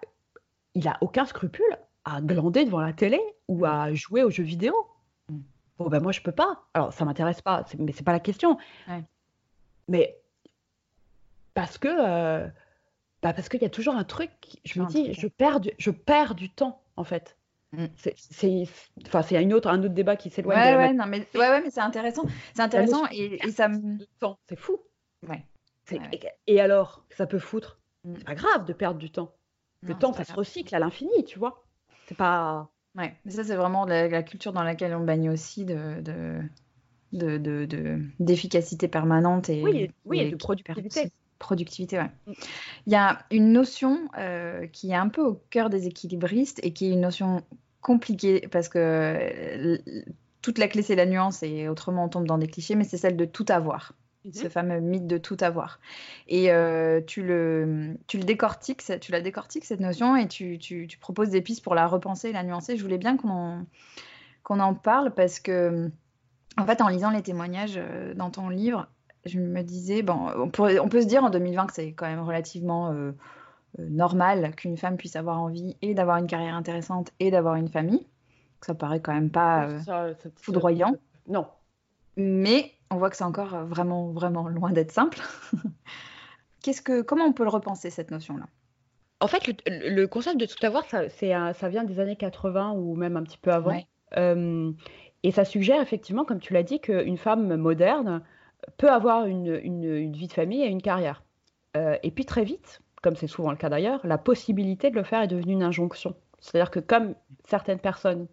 il a aucun scrupule à glander devant la télé ou à jouer aux jeux vidéo. Mmh. Bon ben moi je peux pas. Alors ça m'intéresse pas, mais c'est pas la question. Mais parce que euh, bah parce qu'il y a toujours un truc, je me dis, je perds, du, je perds du temps en fait. Mm. C'est enfin une autre un autre débat qui s'éloigne. Ouais, ouais, mais ouais, ouais mais c'est intéressant, c'est intéressant et, et, ça me c'est fou. Ouais. Et, alors, ça peut foutre? Mm. C'est pas grave de perdre du temps. Le temps, ça se recycle à l'infini, tu vois. C'est pas. Ouais, mais ça, c'est vraiment la, culture dans laquelle on baigne aussi de, de, de, d'efficacité permanente et, oui, oui, et de productivité. Productivité, ouais. Mm. Il y a une notion euh, qui est un peu au cœur des équilibristes et qui est une notion compliquée parce que euh, toute la clé c'est la nuance et autrement on tombe dans des clichés, mais c'est celle de tout avoir. Mm-hmm. Ce fameux mythe de tout avoir. Et euh, tu, le, tu le décortiques, tu la décortiques cette notion et tu, tu, tu, proposes des pistes pour la repenser et la nuancer. Je voulais bien qu'on en, qu'on en parle parce que, en fait, en lisant les témoignages dans ton livre, je me disais, bon, on, on peut se dire en 2020 que c'est quand même relativement euh, euh, normal qu'une femme puisse avoir envie et d'avoir une carrière intéressante et d'avoir une famille. Ça paraît quand même pas euh, foudroyant. non. Mais on voit que c'est encore vraiment, vraiment loin d'être simple. Qu'est-ce que, comment on peut le repenser cette notion-là? En fait, le, concept de tout avoir, ça, ça vient des années 80 ou même un petit peu avant. et ça suggère effectivement, comme tu l'as dit, qu'une femme moderne peut avoir une, vie de famille et une carrière. Euh, et puis très vite, comme c'est souvent le cas d'ailleurs, la possibilité de le faire est devenue une injonction. C'est-à-dire que comme certaines personnes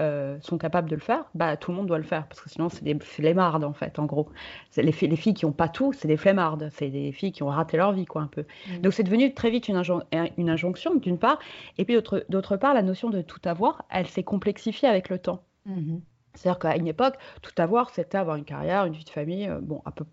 euh, sont capables de le faire, bah, tout le monde doit le faire, parce que sinon c'est des flemmardes en fait, en gros. Les, les, filles qui n'ont pas tout, c'est des flemmardes, c'est des filles qui ont raté leur vie, quoi, un peu. Mmh. Donc c'est devenu très vite une, une injonction, d'une part, et puis d'autre part, la notion de tout avoir, elle s'est complexifiée avec le temps. Mmh. C'est-à-dire qu'à une époque, tout avoir, c'était avoir une carrière, une vie de famille, euh, bon, un peu.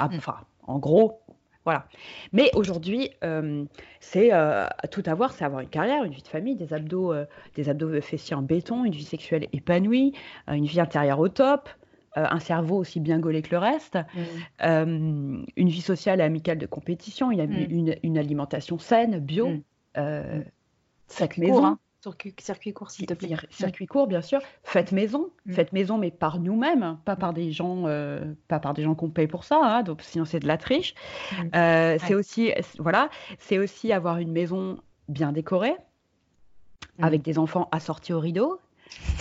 Mm. Enfin, en gros, voilà. Mais aujourd'hui, euh, c'est euh, tout avoir, c'est avoir une carrière, une vie de famille, des abdos, des abdos fessiers en béton, une vie sexuelle épanouie, une vie intérieure au top, un cerveau aussi bien gaulé que le reste, mm. une vie sociale et amicale de compétition, une, mm. alimentation saine, bio, cette maison. Hein. Circuit, court, s'il te plaît. Circuit court, bien sûr. Faites maison, mm. faites maison, mais par nous-mêmes, pas par des gens, euh, pas par des gens qu'on paye pour ça. Hein, donc sinon c'est de la triche. Mm. Euh, c'est aussi, voilà, c'est aussi avoir une maison bien décorée, mm. avec des enfants assortis au rideau.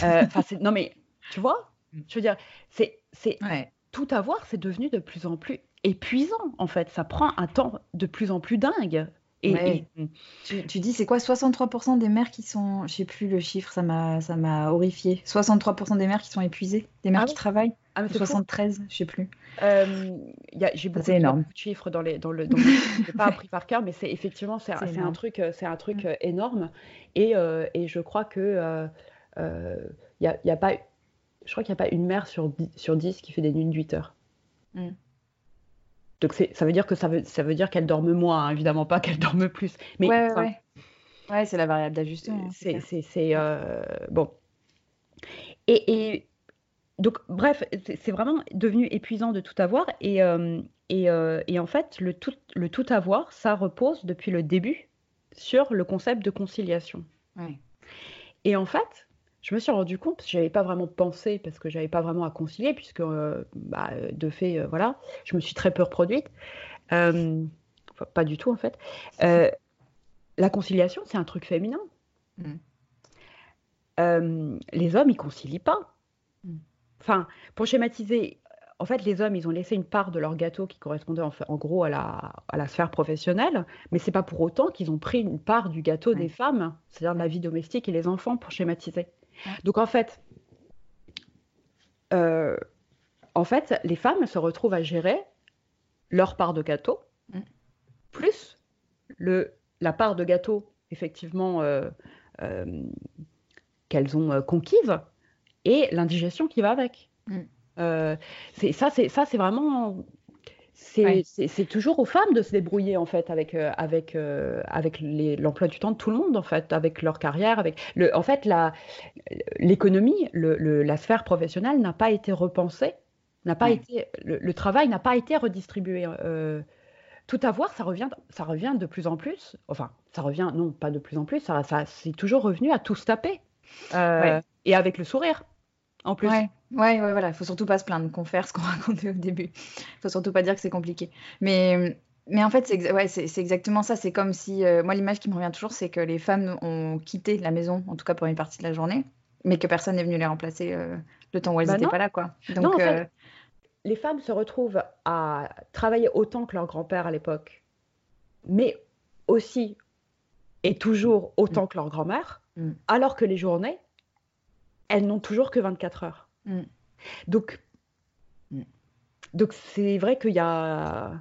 Euh, non mais tu vois, je veux dire, c'est, c'est tout avoir, c'est devenu de plus en plus épuisant en fait. Ça prend un temps de plus en plus dingue. Et, Tu, dis, c'est quoi 63% des mères qui sont. Je sais plus le chiffre, ça m'a, horrifié. 63% des mères qui sont épuisées, des mères ah qui travaillent. Ah, 73, je sais plus. Euh, j'ai beaucoup, de chiffres dans, les, dans le. Dans je pas appris par cœur, mais c'est effectivement c'est, un truc, c'est un truc mm. euh, énorme. Et, euh, et, je crois que il y a, y a, pas, je crois qu'il n'y a pas une mère sur 10, sur 10 qui fait des nuits de 8 heures. Mm. Donc ça veut dire que ça veut, ça veut dire qu'elle dorme moins, hein, évidemment pas qu'elle dorme plus. Mais ouais, ouais. ouais c'est la variable d'ajustement. C'est euh, bon. Et, donc bref, c'est vraiment devenu épuisant de tout avoir et, euh, euh, et, en fait le tout, le tout avoir, ça repose depuis le début sur le concept de conciliation. Et en fait, je me suis rendu compte, parce que je n'avais pas vraiment pensé, parce que je n'avais pas vraiment à concilier, puisque euh, bah, de fait, euh, voilà, je me suis très peu reproduite. Euh, pas du tout, en fait. la conciliation, c'est un truc féminin. Mm. les hommes, ils concilient pas. Mm. Enfin, pour schématiser, en fait, les hommes, ils ont laissé une part de leur gâteau qui correspondait en, en gros à la, à la, sphère professionnelle, mais c'est pas pour autant qu'ils ont pris une part du gâteau des femmes, c'est-à-dire de la vie domestique et les enfants, pour schématiser. Donc en fait, euh, en fait, les femmes se retrouvent à gérer leur part de gâteau, mm. plus le, la part de gâteau, effectivement, euh, euh, qu'elles ont conquise, et l'indigestion qui va avec. Mm. ça, c'est ça, c'est toujours aux femmes de se débrouiller en fait avec euh, avec euh, avec l'emploi du temps de tout le monde en fait, avec leur carrière, avec le, en fait la l'économie, le, la sphère professionnelle n'a pas été repensée, n'a pas été le, travail n'a pas été redistribué. Euh, tout avoir, ça revient, ça revient de plus en plus. Enfin, ça revient, non, pas de plus en plus. Ça, ça c'est toujours revenu à tout se taper et avec le sourire en plus. Ouais, ouais, ouais voilà. Il faut surtout pas se plaindre qu'on fait ce qu'on racontait au début. Il faut surtout pas dire que c'est compliqué. Mais, mais en fait, c'est ouais, c'est exactement ça. C'est comme si, euh, moi, l'image qui me revient toujours, c'est que les femmes ont quitté la maison, en tout cas pour une partie de la journée, mais que personne n'est venu les remplacer euh, le temps où elles n'étaient bah pas là, quoi. Donc, euh, les femmes se retrouvent à travailler autant que leur grand-père à l'époque, mais aussi et toujours autant mm. que leur grand-mère, mm. alors que les journées, elles n'ont toujours que 24 heures. Mm. Donc, mm. donc c'est vrai qu'il y a.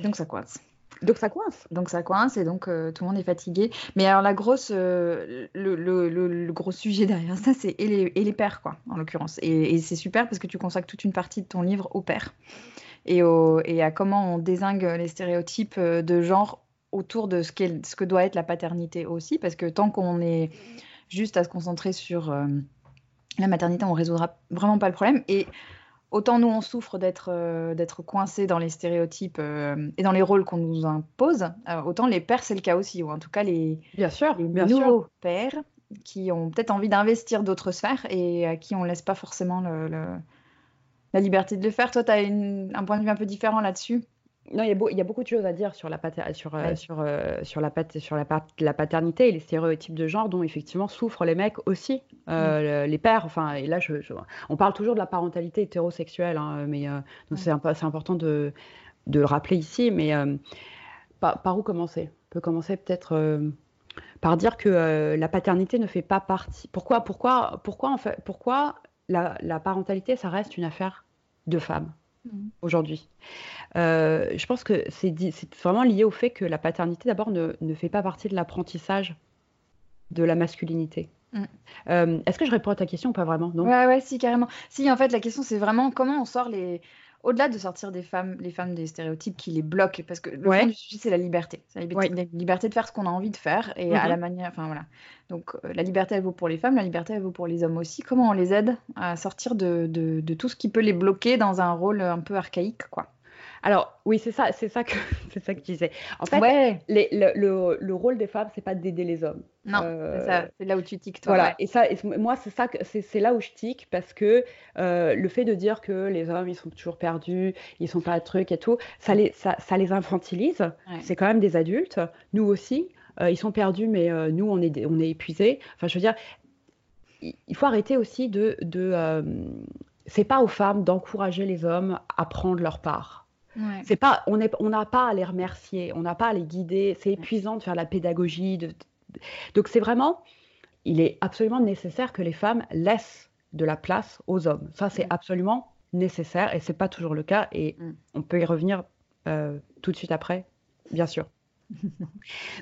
Donc ça coince. Donc ça coince. Donc ça coince et donc euh, tout le monde est fatigué. Mais alors la grosse, euh, le, le, le, gros sujet derrière ça, c'est et les, et les pères, quoi, en l'occurrence. Et, et c'est super parce que tu consacres toute une partie de ton livre aux pères et, au, et à comment on désingue les stéréotypes euh, de genre autour de ce, ce que doit être la paternité aussi. Parce que tant qu'on est juste à se concentrer sur la maternité, on résoudra vraiment pas le problème. Et autant nous, on souffre d'être euh, d'être coincés dans les stéréotypes euh, et dans les rôles qu'on nous impose, euh, autant les pères, c'est le cas aussi, ou en tout cas les, bien sûr, bien nouveaux pères qui ont peut-être envie d'investir d'autres sphères et à qui on laisse pas forcément le, la liberté de le faire. Toi, tu as un point de vue un peu différent là-dessus? Non, il y, a beaucoup de choses à dire sur la, sur, euh, sur, euh, sur, la, sur la, la, paternité et les stéréotypes de genre dont effectivement souffrent les mecs aussi, euh, mm. les pères. Enfin, et là, je, on parle toujours de la parentalité hétérosexuelle, hein, mais c'est important de, de, le rappeler ici. Mais par, par, où commencer? On peut commencer peut-être par dire que la paternité ne fait pas partie. Pourquoi, pourquoi, pourquoi, en fait, pourquoi la, la parentalité, ça reste une affaire de femmes Mm. aujourd'hui. Euh, je pense que c'est vraiment lié au fait que la paternité, d'abord, ne, ne, fait pas partie de l'apprentissage de la masculinité. Mm. Euh, est-ce que je réponds à ta question ou pas vraiment? Non? Ouais, ouais, si, carrément. Si, en fait, la question, c'est vraiment comment on sort les, au-delà de sortir des femmes, les femmes des stéréotypes qui les bloquent, parce que le fond du sujet, c'est la liberté. C'est la liberté, de faire ce qu'on a envie de faire et à la mhm. manière. Enfin, voilà. Donc, euh, la liberté, elle vaut pour les femmes, la liberté, elle vaut pour les hommes aussi. Comment on les aide à sortir de, de, de tout ce qui peut les bloquer dans un rôle un peu archaïque, quoi? Alors oui, c'est ça, c'est ça que c'est ça que je disais. En fait, le, le, rôle des femmes, c'est pas d'aider les hommes. Non, euh, c'est là où tu tiques toi. Voilà, et ça, moi c'est ça, c'est là où je tique parce que euh, le fait de dire que les hommes ils sont toujours perdus, ils sont pas de trucs et tout, ça les ça, ça les infantilise. C'est quand même des adultes, nous aussi. Euh, ils sont perdus, mais nous on est on est épuisés. Enfin, je veux dire, il faut arrêter aussi de de c'est pas aux femmes d'encourager les hommes à prendre leur part. C'est pas, on n'a on pas à les remercier, on n'a pas à les guider. C'est épuisant de faire la pédagogie. De... Donc c'est vraiment, il est absolument nécessaire que les femmes laissent de la place aux hommes. Ça c'est absolument nécessaire et c'est pas toujours le cas et mm. on peut y revenir euh, tout de suite après, bien sûr.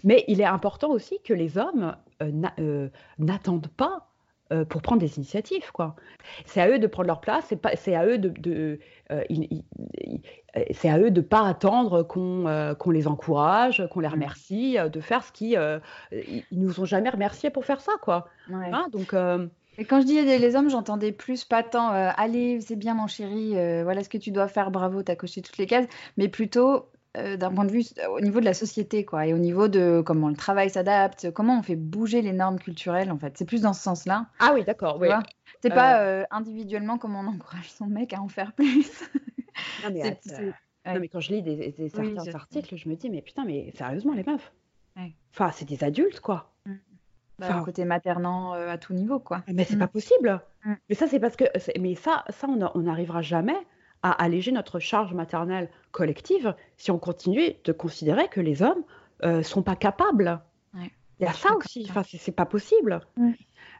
Mais il est important aussi que les hommes euh, euh, n'attendent pas euh, pour prendre des initiatives. quoi. C'est à eux de prendre leur place, c'est à eux de, de euh, c'est à eux de pas attendre qu'on euh, qu'on les encourage, qu'on les mmh. remercie, de faire ce qui ils nous ont jamais remercié pour faire ça quoi. Hein, donc et quand je dis aider les hommes, j'entendais plus pas tant allez, c'est bien mon chéri, voilà ce que tu dois faire, bravo, t'as coché toutes les cases, mais plutôt euh, d'un point de vue au niveau de la société, quoi, et au niveau de comment le travail s'adapte, comment on fait bouger les normes culturelles, en fait. C'est plus dans ce sens-là. Ah oui, d'accord, oui. C'est pas euh, euh, individuellement comment on encourage son mec à en faire plus. non, mais, quand je lis des, certains articles, je me dis, mais putain, mais sérieusement, les meufs. Enfin, c'est des adultes, quoi. Mm. Bah, un côté maternant à tout niveau, quoi. Mais c'est mm. pas possible. Mm. Mais ça, c'est parce que. Mais ça, ça on n'arrivera jamais à alléger notre charge maternelle collective si on continue de considérer que les hommes euh, sont pas capables. Il y a ça aussi, enfin, c'est pas possible.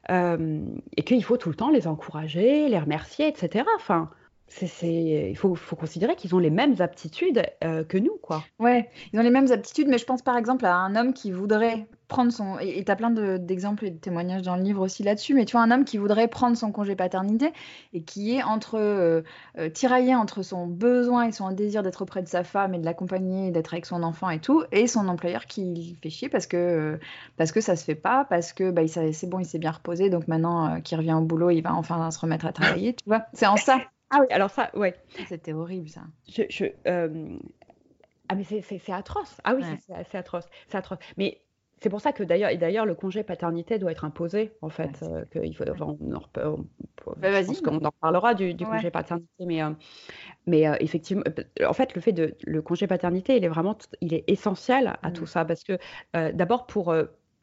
Euh, et qu'il faut tout le temps les encourager, les remercier, etc. Enfin, c'est, il faut, faut considérer qu'ils ont les mêmes aptitudes euh, que nous, quoi. Ouais, ils ont les mêmes aptitudes, mais je pense par exemple à un homme qui voudrait prendre son. Et tu as plein d'exemples et de témoignages dans le livre aussi là-dessus, mais tu vois, un homme qui voudrait prendre son congé paternité et qui est entre euh, euh, tiraillé entre son besoin et son désir d'être auprès de sa femme et de l'accompagner, d'être avec son enfant et tout, et son employeur qui fait chier parce que, euh, parce que ça se fait pas, parce que bah, c'est bon, il s'est bien reposé, donc maintenant qu'il revient au boulot, il va enfin se remettre à travailler, tu vois. C'est en ça. Ah oui, alors ça, ouais. C'était horrible ça. Je, je ah mais c'est atroce. Ah oui, c'est atroce, c'est atroce. Mais c'est pour ça que d'ailleurs, et d'ailleurs, le congé paternité doit être imposé, en fait. Euh, il faut, on, on, bah, qu'on en reparlera du, congé paternité, mais, euh, mais euh, effectivement, en fait, le fait de le congé paternité, il est vraiment, il est essentiel à tout mmh. ça, parce que d'abord pour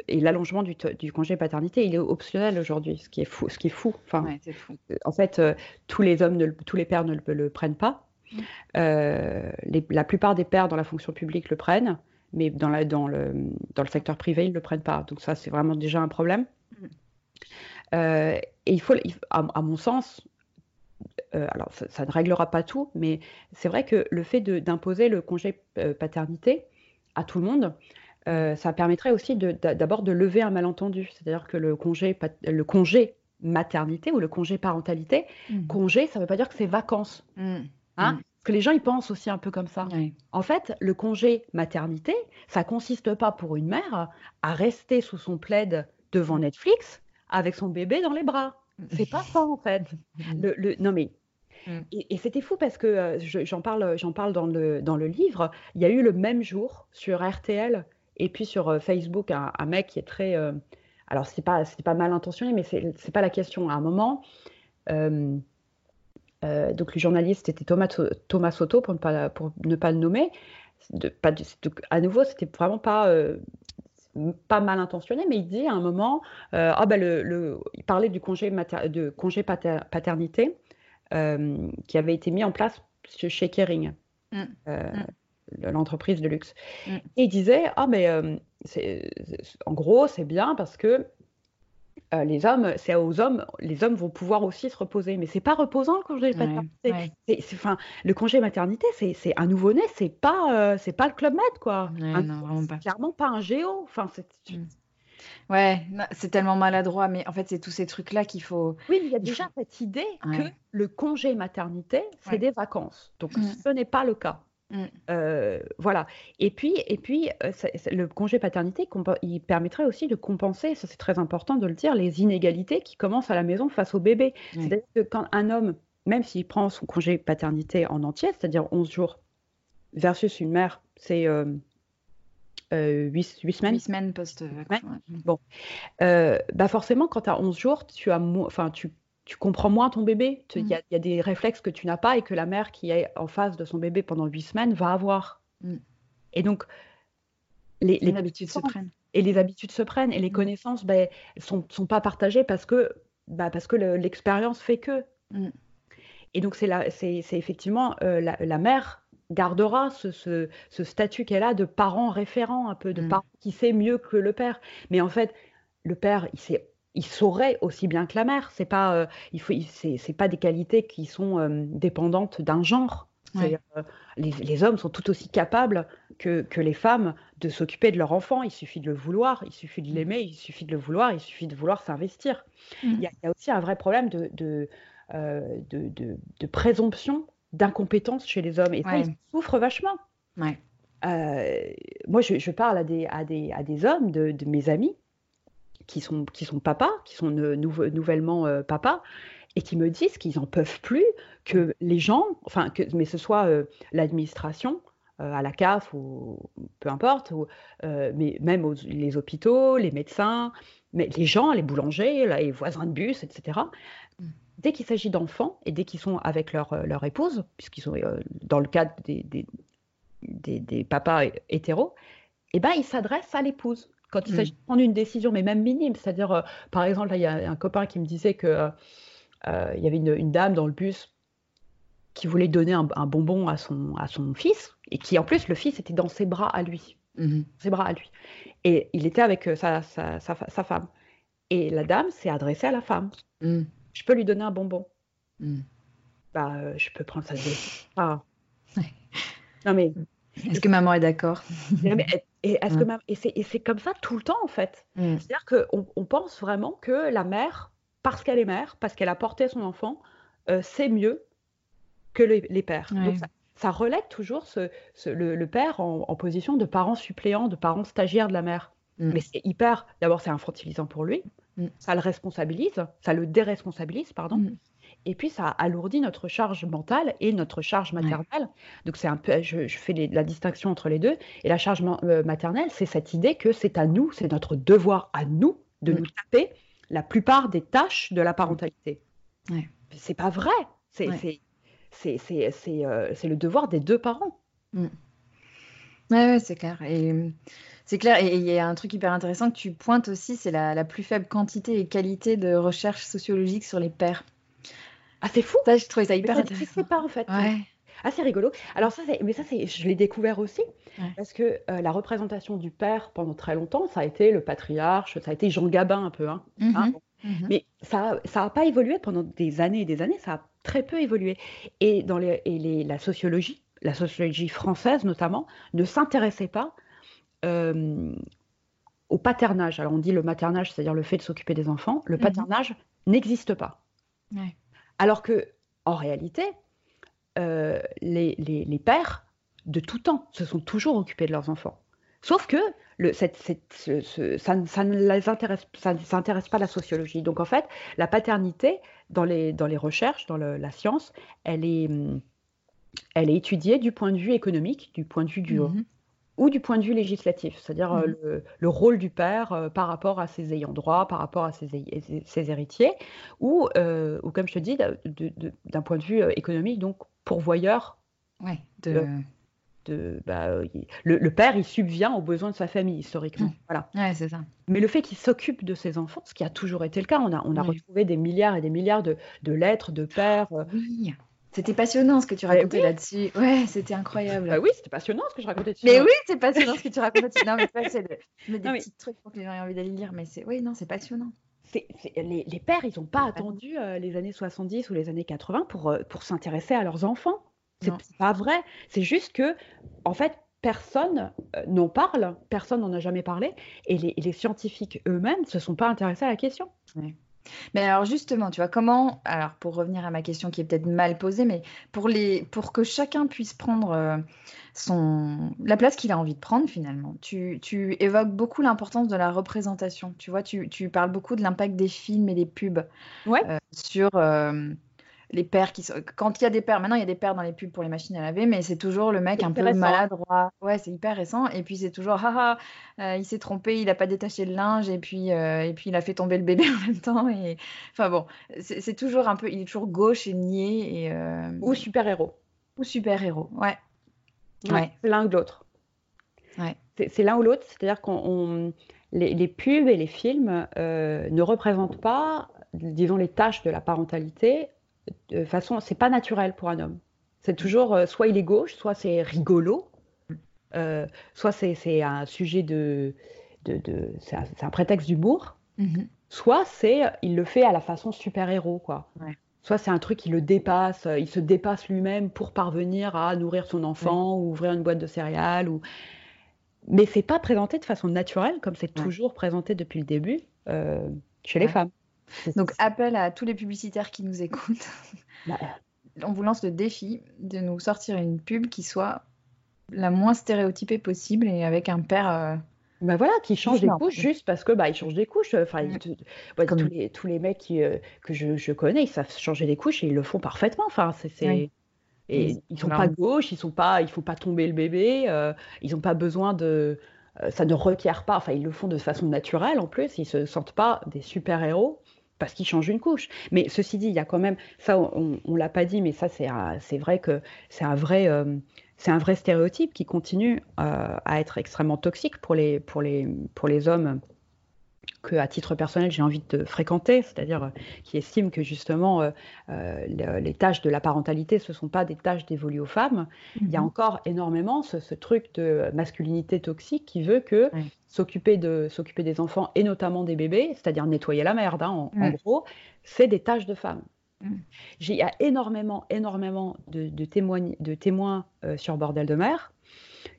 et l'allongement du, du, congé paternité, il est optionnel aujourd'hui, ce qui est fou, ce qui est fou. Enfin, fou. En fait, tous les hommes, ne, tous les pères ne le, prennent pas. Mmh. la plupart des pères dans la fonction publique le prennent mais dans, la, dans, le, dans le secteur privé, ils ne le prennent pas. Donc ça, c'est vraiment déjà un problème. Mm. Euh, et il faut, à, mon sens, euh, alors ça, ne réglera pas tout, mais c'est vrai que le fait d'imposer le congé euh, paternité à tout le monde, ça permettrait aussi d'abord de, lever un malentendu. C'est-à-dire que le congé, le congé maternité ou le congé parentalité, mm. congé, ça ne veut pas dire que c'est vacances. Mm. Hein? Que les gens ils pensent aussi un peu comme ça. En fait, le congé maternité, ça consiste pas pour une mère à rester sous son plaid devant Netflix avec son bébé dans les bras. C'est pas ça en fait. Le, non mais mm. et, c'était fou parce que euh, j'en parle, j'en parle dans le, dans le livre. Il y a eu le même jour sur RTL et puis sur euh, Facebook un, mec qui est très. Euh, alors c'est pas c'est pas mal intentionné, mais c'est pas la question. À un moment, euh, donc le journaliste était Thomas, Thomas Soto, pour ne pas, pour ne pas le nommer. De, pas, à nouveau, c'était vraiment pas, euh, pas mal intentionné, mais il dit à un moment, euh, ah ben le, il parlait du congé, de congé paternité qui avait été mis en place chez Kering, mm. Mm. l'entreprise de luxe. Mm. Et il disait, ah mais en gros, c'est bien parce que euh, les hommes, c'est aux hommes, les hommes vont pouvoir aussi se reposer. Mais c'est pas reposant le congé maternité. Enfin, le congé maternité, c'est un nouveau-né, c'est pas, euh, c'est pas le club med quoi. c'est clairement pas un géo. Enfin, c'est. Mm. Ouais, c'est tellement maladroit, mais en fait, c'est tous ces trucs-là qu'il faut. Oui, il y a déjà cette idée que le congé maternité, c'est des vacances. Donc, mm. ce n'est pas le cas. Mm. Euh, voilà. Et puis, et puis euh, le congé paternité, il permettrait aussi de compenser, ça c'est très important de le dire, les inégalités qui commencent à la maison face au bébé. C'est-à-dire que quand un homme, même s'il prend son congé paternité en entier, c'est-à-dire 11 jours, versus une mère, c'est euh, 8, euh, semaines. 8 semaines post Bon. bah forcément, quand tu as 11 jours, tu, as enfin, tu tu comprends moins ton bébé. Il y, a des réflexes que tu n'as pas et que la mère qui est en face de son bébé pendant huit semaines va avoir. Mmh. Et donc, les, habitudes se prennent. Et les habitudes se prennent et les mmh. connaissances ne ben, sont, sont, pas partagées parce que, parce que l'expérience fait que. Et donc, c'est effectivement euh, la, mère gardera ce, ce, ce statut qu'elle a de parent référent, un peu de parent qui sait mieux que le père. Mais en fait, le père, il sait il saurait aussi bien que la mère. C'est pas, euh, il faut, c'est, pas des qualités qui sont euh, dépendantes d'un genre. Euh, les, hommes sont tout aussi capables que, les femmes de s'occuper de leur enfant. Il suffit de le vouloir, il suffit de mm. l'aimer, il suffit de le vouloir, il suffit de vouloir s'investir. Mm. Il, y, a aussi un vrai problème de, de, de, présomption d'incompétence chez les hommes. Et ça, ils souffrent vachement. moi, je, parle à des, à des, à des hommes, de, mes amis, qui sont, qui sont papas, qui sont nouvellement euh, papas, et qui me disent qu'ils n'en peuvent plus que les gens, enfin, que, mais ce soit euh, l'administration, euh, à la CAF ou peu importe, ou, mais même les hôpitaux, les médecins, mais les gens, les boulangers, les voisins de bus, etc. Mm. Dès qu'il s'agit d'enfants et dès qu'ils sont avec leur, leur épouse, puisqu'ils sont dans le cadre des, des, des, des papas hétéros, eh ben, ils s'adressent à l'épouse quand il s'agit mm. de prendre une décision, mais même minime, c'est-à-dire, euh, par exemple, il y a un copain qui me disait qu'il euh, euh, y avait une, dame dans le bus qui voulait donner un, bonbon à son, à son fils, et qui, en plus, le fils était dans ses bras à lui. Mm-hmm. Ses bras à lui. Et il était avec sa, sa, sa, femme. Et la dame s'est adressée à la femme. Mm. Je peux lui donner un bonbon. Bah, je peux prendre sa décision. Ah. Non, mais. Est-ce que maman est d'accord? Et, est-ce que et c'est comme ça tout le temps, en fait. Mm. C'est-à-dire qu'on on pense vraiment que la mère, parce qu'elle est mère, parce qu'elle a porté son enfant, euh, c'est mieux que les, pères. Donc ça, relègue toujours le, père en, position de parent suppléant, de parent stagiaire de la mère. Mm. Mais c'est hyper. D'abord, c'est infantilisant pour lui. Mm. Ça le responsabilise, ça le déresponsabilise, pardon. Mm. Et puis, ça alourdit notre charge mentale et notre charge maternelle. Donc, c'est un peu, je, fais la distinction entre les deux. Et la charge euh, maternelle, c'est cette idée que c'est à nous, c'est notre devoir à nous de nous taper la plupart des tâches de la parentalité. Ouais. C'est pas vrai. C'est euh, le devoir des deux parents. Oui, ouais, c'est clair. Et c'est clair, et il y a un truc hyper intéressant que tu pointes aussi, c'est la, plus faible quantité et qualité de recherche sociologique sur les pères. Ah, c'est fou Ça, je trouvais ça hyper intéressant. C'est pas, en fait. Ouais. Ah, c'est rigolo. Alors ça, mais ça, je l'ai découvert aussi, parce que euh, la représentation du père, pendant très longtemps, ça a été le patriarche, ça a été Jean Gabin un peu. Hein, mm-hmm. Hein, mm-hmm. Mais ça n'a pas évolué pendant des années et des années, ça a très peu évolué. Et, dans les, et les, la sociologie, la sociologie française notamment, ne s'intéressait pas euh, au paternage. Alors on dit le maternage, c'est-à-dire le fait de s'occuper des enfants. Le mhm. paternage n'existe pas. Alors que, en réalité, euh, les, pères, de tout temps, se sont toujours occupés de leurs enfants. Sauf que cette, ça, ne les intéresse, ça, pas la sociologie. Donc en fait, la paternité, dans les, recherches, dans la science, elle est, elle est étudiée du point de vue économique, du point de vue du, mhm ou du point de vue législatif, c'est-à-dire euh, mmh. le, rôle du père euh, par rapport à ses ayants droit, par rapport à ses, ses héritiers, ou, euh, ou, comme je te dis, d'un point de vue économique, donc pourvoyeur. Ouais, de... de bah, le, père, il subvient aux besoins de sa famille, historiquement. Mmh. Voilà. Ouais, ça. Mais le fait qu'il s'occupe de ses enfants, ce qui a toujours été le cas, on a, on a retrouvé des milliards et des milliards de, lettres de pères. Oui c'était passionnant ce que tu racontais là-dessus. Ouais, c'était incroyable. Bah oui, c'était passionnant ce que je racontais dessus. Mais oui, c'est passionnant ce que tu racontais dessus. Non, mais c'est de des petits trucs pour que les gens aient envie d'aller lire. Mais c'est, oui, non, c'est passionnant. Les, les, pères, ils n'ont pas attendu euh, les années 70 ou les années 80 pour, euh, pour s'intéresser à leurs enfants. C'est, pas vrai. C'est juste que, en fait, personne euh, n'en parle, personne n'en a jamais parlé, et les, les scientifiques eux-mêmes ne se sont pas intéressés à la question. Ouais. Mais alors justement, tu vois, comment, alors pour revenir à ma question qui est peut-être mal posée, mais pour, les, pour que chacun puisse prendre euh, son, la place qu'il a envie de prendre finalement, tu, tu évoques beaucoup l'importance de la représentation. Tu vois, tu, tu parles beaucoup de l'impact des films et des pubs ouais. euh, sur... Euh, les pères qui sont... Quand il y a des pères, maintenant il y a des pères dans les pubs pour les machines à laver, mais c'est toujours le mec un peu maladroit. Ouais, c'est hyper récent. Et puis c'est toujours, haha, euh, il s'est trompé, il n'a pas détaché le linge, et puis, euh, et puis il a fait tomber le bébé en même temps. Et... Enfin bon, c'est toujours un peu, il est toujours gauche et niais. Et, euh, Ou super-héros. Ou super-héros, ouais. ouais. L'un ou l'autre. Ouais. C'est l'un ou l'autre, c'est-à-dire qu'on les, les, pubs et les films ne représentent pas, disons, les tâches de la parentalité de façon, c'est pas naturel pour un homme. C'est toujours, euh, soit il est gauche, soit c'est rigolo, euh, soit c'est un sujet de, de, c'est un, prétexte d'humour, mhm. soit c'est, il le fait à la façon super-héros, quoi. Soit c'est un truc qui le dépasse, il se dépasse lui-même pour parvenir à nourrir son enfant ou ouvrir une boîte de céréales. Ou... Mais c'est pas présenté de façon naturelle comme c'est toujours présenté depuis le début euh, chez les femmes. Donc, appel à tous les publicitaires qui nous écoutent. Bah, on vous lance le défi de nous sortir une pub qui soit la moins stéréotypée possible et avec un père. Euh, bah voilà, qui change des couches juste parce que bah il change des couches. Enfin, tous, les, tous les mecs euh, que je, connais, ils savent changer des couches et ils le font parfaitement. Enfin, c'est et ils sont pas gauche, ils sont pas, il faut pas tomber le bébé, euh, ils n'ont pas besoin de, ça ne requiert pas. Enfin, ils le font de façon naturelle en plus. Ils se sentent pas des super héros parce qu'il change une couche. Mais ceci dit, il y a quand même, ça on, ne l'a pas dit, mais ça c'est vrai que c'est un vrai, euh, c'est un vrai stéréotype qui continue euh, à être extrêmement toxique pour les, pour pour les hommes que à titre personnel j'ai envie de fréquenter, c'est-à-dire euh, qui estiment que justement euh, euh, les tâches de la parentalité ce sont pas des tâches dévolues aux femmes. Il y a mhm. encore énormément ce, truc de masculinité toxique qui veut que s'occuper de s'occuper des enfants et notamment des bébés, c'est-à-dire nettoyer la merde, hein, en, gros, c'est des tâches de femmes. Mhm. Il y a énormément, énormément de, de, de témoins sur Bordel de mer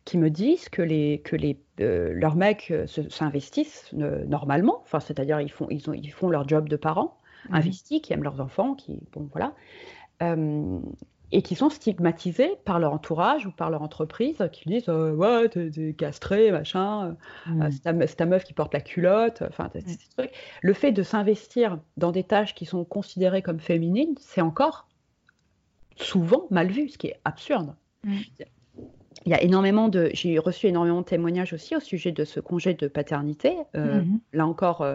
qui me disent que, les, que les, leurs mecs s'investissent normalement, enfin, c'est-à-dire ils font, ils, ont, ils font leur job de parents, mmh. investis, qui aiment leurs enfants, qui, bon, voilà et qui sont stigmatisés par leur entourage ou par leur entreprise, qui disent euh, ouais t'es, castré machin, euh, mm. c'est, ta, meuf qui porte la culotte, enfin Le fait de s'investir dans des tâches qui sont considérées comme féminines, c'est encore souvent mal vu, ce qui est absurde. Il y a énormément de, j'ai reçu énormément de témoignages aussi au sujet de ce congé de paternité, euh, mm-hmm. là encore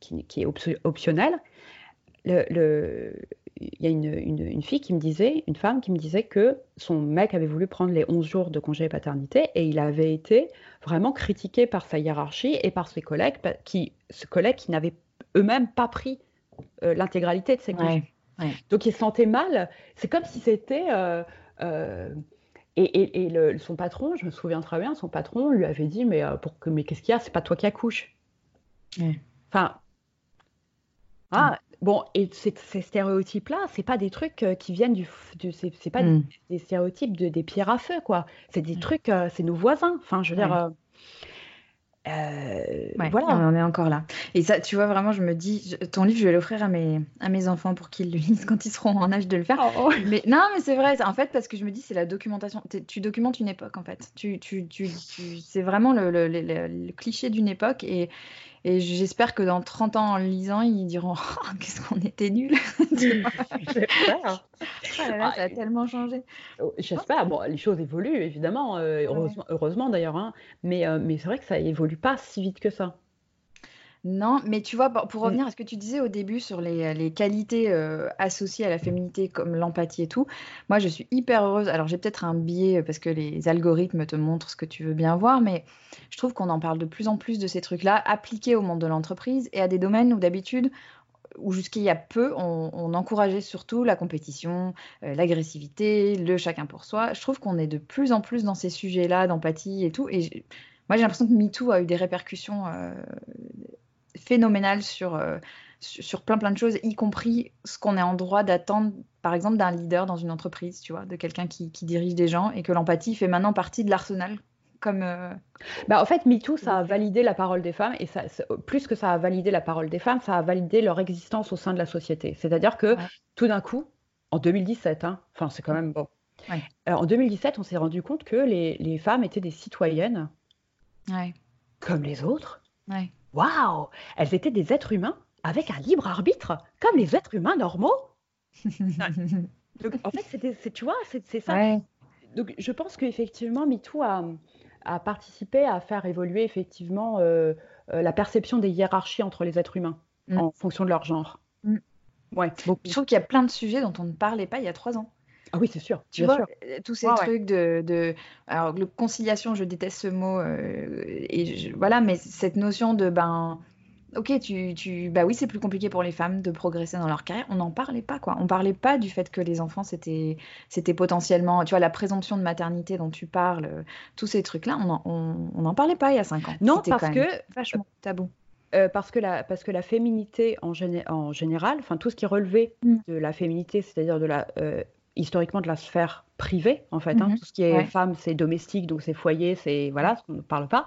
qui, qui, est optionnel. Le, le, il y a une, une, fille qui me disait, une femme qui me disait que son mec avait voulu prendre les 11 jours de congé paternité et il avait été vraiment critiqué par sa hiérarchie et par ses collègues, qui, ce collègue qui n'avaient eux-mêmes pas pris euh, l'intégralité de ses congés. Donc il se sentait mal. C'est comme si c'était... Euh, euh, et, et, le, son patron, je me souviens très bien, son patron lui avait dit mais, pour que, mais qu'est-ce qu'il y a? C'est pas toi qui accouches. Enfin, ah, Bon, et ces, stéréotypes-là, c'est pas des trucs euh, qui viennent du, c'est pas mm. des, stéréotypes de, des pierres à feu, quoi. C'est des trucs, euh, c'est nos voisins. Enfin, je veux dire. Euh, voilà. On en est encore là. Et ça, tu vois, vraiment, je me dis, ton livre, je vais l'offrir à mes, à mes enfants pour qu'ils le lisent quand ils seront en âge de le faire. Oh, oh. Mais non, mais c'est vrai, en fait, parce que je me dis, c'est la documentation. Tu documentes une époque, en fait. Tu, tu, tu, c'est vraiment le, le, le cliché d'une époque. Et, et j'espère que dans 30 ans, en le lisant, ils diront oh, Qu'est-ce qu'on était nuls J'espère. Ah ça a tellement changé. Oh, j'espère. Bon, les choses évoluent, évidemment. Euh, heureusement, d'ailleurs. Hein. Mais, euh, mais c'est vrai que ça évolue pas si vite que ça. Non, mais tu vois, pour revenir mmh. à ce que tu disais au début sur les, qualités euh, associées à la féminité comme l'empathie et tout, moi je suis hyper heureuse. Alors j'ai peut-être un biais parce que les algorithmes te montrent ce que tu veux bien voir, mais je trouve qu'on en parle de plus en plus de ces trucs-là appliqués au monde de l'entreprise et à des domaines où d'habitude où jusqu'il y a peu, on, encourageait surtout la compétition, euh, l'agressivité, le chacun pour soi. Je trouve qu'on est de plus en plus dans ces sujets-là, d'empathie et tout. Et moi, j'ai l'impression que MeToo a eu des répercussions euh, phénoménal sur, euh, sur plein plein de choses, y compris ce qu'on est en droit d'attendre, par exemple, d'un leader dans une entreprise, tu vois, de quelqu'un qui, qui, dirige des gens, et que l'empathie fait maintenant partie de l'arsenal. Comme euh, bah, en fait, MeToo, ça a validé la parole des femmes, et ça, plus que ça a validé la parole des femmes, ça a validé leur existence au sein de la société. C'est-à-dire que tout d'un coup, en 2017, hein, enfin c'est quand même bon. Alors, en 2017, on s'est rendu compte que les, les, femmes étaient des citoyennes comme les autres. Waouh, elles étaient des êtres humains avec un libre arbitre, comme les êtres humains normaux. Donc, en fait, c'était, tu vois, c'est, ça. Donc, je pense qu'effectivement, MeToo a, a, participé à faire évoluer effectivement euh, euh, la perception des hiérarchies entre les êtres humains mm. en fonction de leur genre. Mm. Ouais. je trouve qu'il y a plein de sujets dont on ne parlait pas il y a trois ans. Ah oui, c'est sûr. Tu vois, euh, tous ces trucs de, de, Alors, le conciliation, je déteste ce mot. Euh, et voilà, mais cette notion de. ben Ok, tu, tu, bah oui, c'est plus compliqué pour les femmes de progresser dans leur carrière. On n'en parlait pas, quoi. On parlait pas du fait que les enfants, c'était, c'était potentiellement, tu vois, la présomption de maternité dont tu parles, tous ces trucs-là, on n'en parlait pas il y a cinq ans. Non, parce que vachement tabou. Euh, parce, que la, parce que la féminité en, en général, enfin tout ce qui relevait mm. de la féminité, c'est-à-dire de la historiquement de la sphère privée, en fait. Hein. Mhm. Tout ce qui est femme, c'est domestique, donc c'est foyer, c'est voilà, ce qu'on ne parle pas.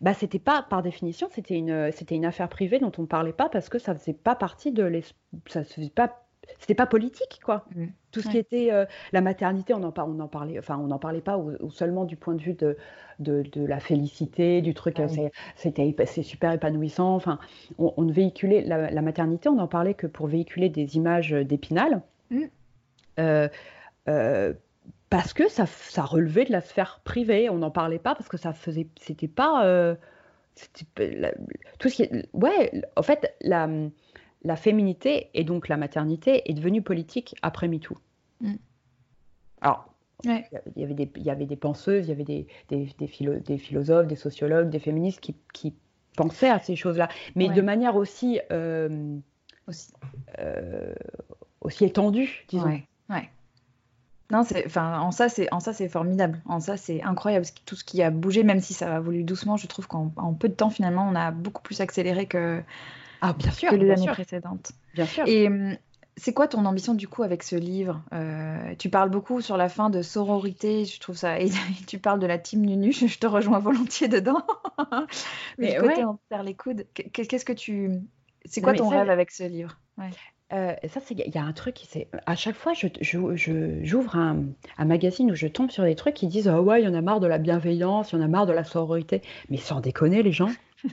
Bah, c'était pas, par définition, c'était une, c'était une affaire privée dont on ne parlait pas parce que ça faisait pas partie de l'es... ça faisait pas c'était pas politique quoi mhm. tout ce qui était euh, la maternité on en, on en parlait enfin on n'en parlait pas ou, seulement du point de vue de, de, la félicité du truc c'était c'est super épanouissant enfin on, véhiculait la, la, maternité on n'en parlait que pour véhiculer des images d'épinal mm. Parce que ça, ça, relevait de la sphère privée. On n'en parlait pas parce que ça faisait, c'était pas, euh, tout ce qui, ouais, en fait, la, la féminité et donc la maternité est devenue politique après MeToo. Mm. Alors, il, y avait des, il y avait des penseuses, il y avait des, des, des, philosophes, des sociologues, des féministes qui, qui pensaient à ces choses-là, mais de manière aussi, aussi. aussi étendue, disons. Ouais. Non, c'est, enfin, en ça, c'est, en ça, c'est formidable. En ça, c'est incroyable. Tout ce qui a bougé, même si ça a voulu doucement, je trouve qu'en peu de temps, finalement, on a beaucoup plus accéléré que, ah, bien sûr, les années précédentes. Bien sûr. Et hum, C'est quoi ton ambition du coup avec ce livre euh, Tu parles beaucoup sur la fin de sororité, je trouve ça. Et tu parles de la team Nunu, je te rejoins volontiers dedans. Mais, du côté on perd les coudes. Qu'est-ce que tu. C'est quoi ton rêve avec ce livre? Euh, ça, c'est il y a un truc qui c'est à chaque fois je, j'ouvre un, un, magazine où je tombe sur des trucs qui disent ah ouais il y en a marre de la bienveillance, il y en a marre de la sororité, mais sans déconner les gens.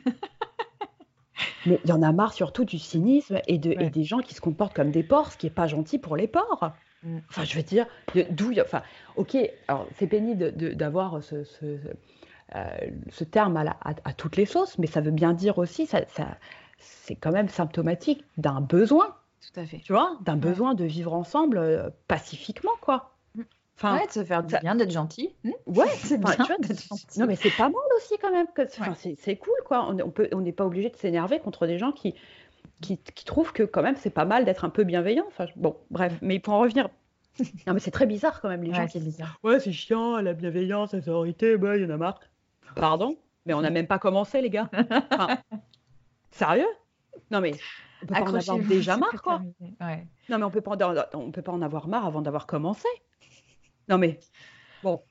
Mais il y en a marre surtout du cynisme et, de, et des gens qui se comportent comme des porcs, ce qui n'est pas gentil pour les porcs. Mm. Enfin, je veux dire, d'où. Enfin, ok, alors c'est pénible d'avoir ce, ce, euh, ce, terme à, à, toutes les sauces, mais ça veut bien dire aussi, ça, ça c'est quand même symptomatique d'un besoin. Tout à fait. Tu vois, d'un besoin de vivre ensemble euh, pacifiquement, quoi. Enfin, ouais, de se faire du bien, d'être gentil. Hmm ouais, c'est bien d'être gentil. Non, mais c'est pas mal aussi quand même. Que... c'est cool, quoi. On n'est on n'est pas obligé de s'énerver contre des gens qui, qui, qui, trouvent que quand même c'est pas mal d'être un peu bienveillant. Enfin, bon, bref. Mais pour en revenir. Non, mais c'est très bizarre quand même, les gens. c'est bizarre. Ouais, c'est chiant, la bienveillance, la sororité, bah, il y en a marre. Pardon? Mais on n'a même pas commencé, les gars. sérieux? Non, mais on peut pas en avoir déjà marre, quoi. Ouais. Non, mais on peut pas, on peut pas en avoir marre avant d'avoir commencé. Non, mais bon.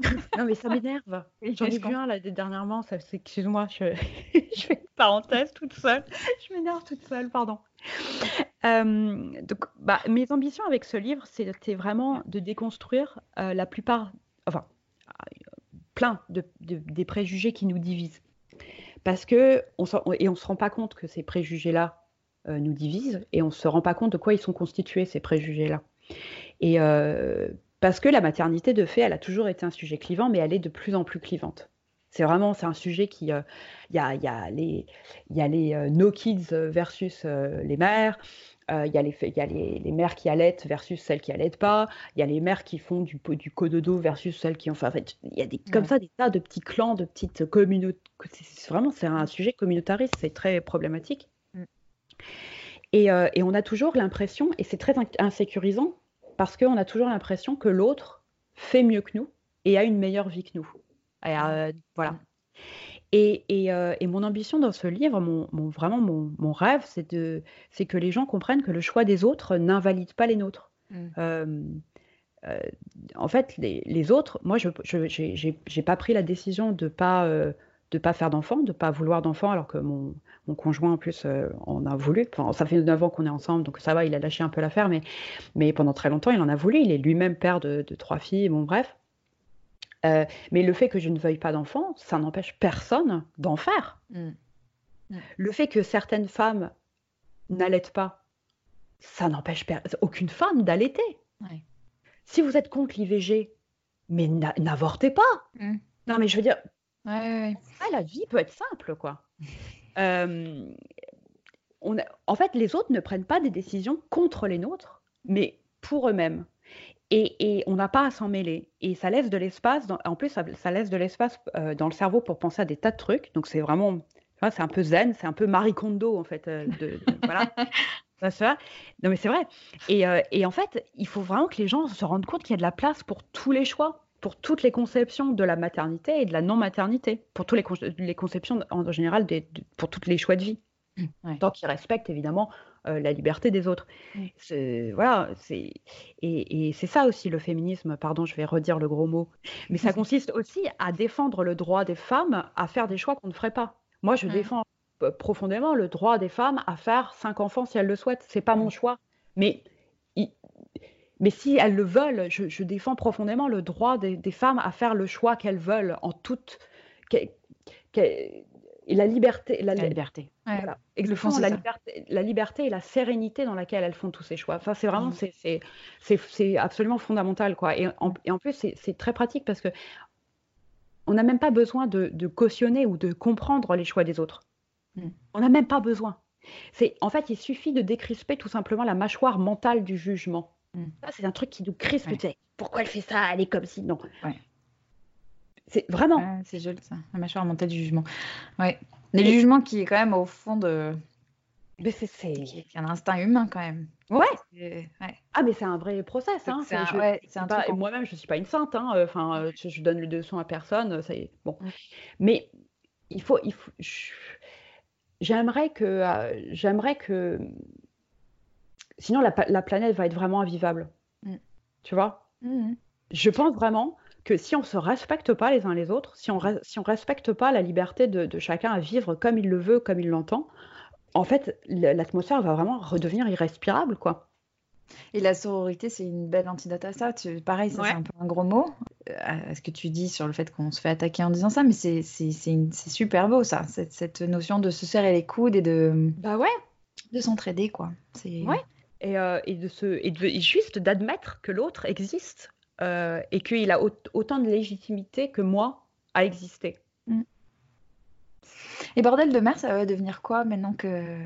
non, mais ça m'énerve. J'en ai vu un là dernièrement. Ça, excuse-moi, je... je fais une parenthèse toute seule. Je m'énerve toute seule, pardon. Euh, donc, bah, mes ambitions avec ce livre, c'était vraiment de déconstruire euh, la plupart, enfin, plein de, des préjugés qui nous divisent. Parce que on et on se rend pas compte que ces préjugés-là euh, nous divisent et on se rend pas compte de quoi ils sont constitués ces préjugés-là. Et parce que la maternité, de fait, elle a toujours été un sujet clivant, mais elle est de plus en plus clivante. C'est vraiment, c'est un sujet qui, euh, il y, a, y, a, les, y a les euh, no kids versus euh, les mères, il y a, les, y a les, les, mères qui allaitent versus celles qui allaitent pas, il y a les mères qui font du, du cododo versus celles qui ont, enfin, en fait, il y a des, comme ça des tas de petits clans, de petites communautés. Vraiment, c'est un sujet communautariste, c'est très problématique. Mm. Et, et, on a toujours l'impression, et c'est très insécurisant, parce qu'on a toujours l'impression que l'autre fait mieux que nous et a une meilleure vie que nous. Euh, voilà. Et, euh, et, mon ambition dans ce livre, mon, vraiment mon, rêve, c'est que les gens comprennent que le choix des autres n'invalide pas les nôtres. Mm. Euh, en fait, les, les, autres, moi, je n'ai pas pris la décision de ne pas, de pas faire d'enfants, de ne pas vouloir d'enfants, alors que mon, mon conjoint, en plus, euh, en a voulu. Enfin, ça fait 9 ans qu'on est ensemble, donc ça va, il a lâché un peu l'affaire, mais, mais pendant très longtemps, il en a voulu. Il est lui-même père de, trois filles, bon, bref. Euh, mais le fait que je ne veuille pas d'enfants, ça n'empêche personne d'en faire. Mm. Mm. Le fait que certaines femmes n'allaitent pas, ça n'empêche aucune femme d'allaiter. Si vous êtes contre l'IVG, mais n'avortez pas. Mm. Non, mais je veux dire, ouais, la vie peut être simple, quoi. Euh, on en fait, les autres ne prennent pas des décisions contre les nôtres, mais pour eux-mêmes. Et, on n'a pas à s'en mêler. Et ça laisse de l'espace, en plus, ça, laisse de l'espace euh, dans le cerveau pour penser à des tas de trucs. Donc, c'est vraiment, c'est un peu zen, c'est un peu Marie Kondo, en fait. Euh, de, voilà. Ça, non, mais c'est vrai. Et, et, en fait, il faut vraiment que les gens se rendent compte qu'il y a de la place pour tous les choix pour toutes les conceptions de la maternité et de la non-maternité, pour toutes les, les, conceptions en général, pour tous les choix de vie. Mmh, Tant qu'ils respectent évidemment euh, la liberté des autres. Voilà, c'est et, et c'est ça aussi le féminisme. Pardon, je vais redire le gros mot, mais ça consiste aussi à défendre le droit des femmes à faire des choix qu'on ne ferait pas. Moi, je défends profondément le droit des femmes à faire cinq enfants si elles le souhaitent. C'est pas mon choix, mais mais si elles le veulent, je, défends profondément le droit des, femmes à faire le choix qu'elles veulent en toute. Et la liberté. La, liberté. Voilà. Exactement, la, liberté, la liberté et la sérénité dans laquelle elles font tous ces choix. Enfin, c'est vraiment. Mmh. C'est absolument fondamental. Quoi. Et, en, et en plus, c'est très pratique parce que on n'a même pas besoin de, cautionner ou de comprendre les choix des autres. Mmh. On n'a même pas besoin. C'est en fait, il suffit de décrisper tout simplement la mâchoire mentale du jugement. Mm. Ça, c'est un truc qui nous crispe. Pourquoi elle fait ça? Elle est comme si. Non. C'est vraiment. c'est joli ça. La mâchoire mentale du jugement. Ouais. Le jugement qui est quand même au fond de. Mais c'est. Y un instinct humain quand même. Ouais. Ah, mais c'est un vrai process. Hein. Moi-même, je ne suis pas une sainte. Hein. Enfin, je, donne le son à personne. C'est bon. Mm. Mais il faut. Il faut J'aimerais que. Euh, j'aimerais que sinon la, planète va être vraiment invivable. Mm. Tu vois? Mm. Je pense vraiment que si on se respecte pas les uns les autres, si on si on respecte pas la liberté de, chacun à vivre comme il le veut, comme il l'entend, en fait, l'atmosphère va vraiment redevenir irrespirable, quoi. Et la sororité, c'est une belle antidote à ça. pareil, c'est un peu un gros mot. Euh, à ce que tu dis sur le fait qu'on se fait attaquer en disant ça, mais c'est super beau, ça. Cette, cette, notion de se serrer les coudes et de. Bah ouais. De s'entraider, quoi. Ouais. Et, euh, et, de se, et, de, juste d'admettre que l'autre existe euh, et qu'il a autant de légitimité que moi à exister. Mm. Et bordel de mer, ça va devenir quoi maintenant que,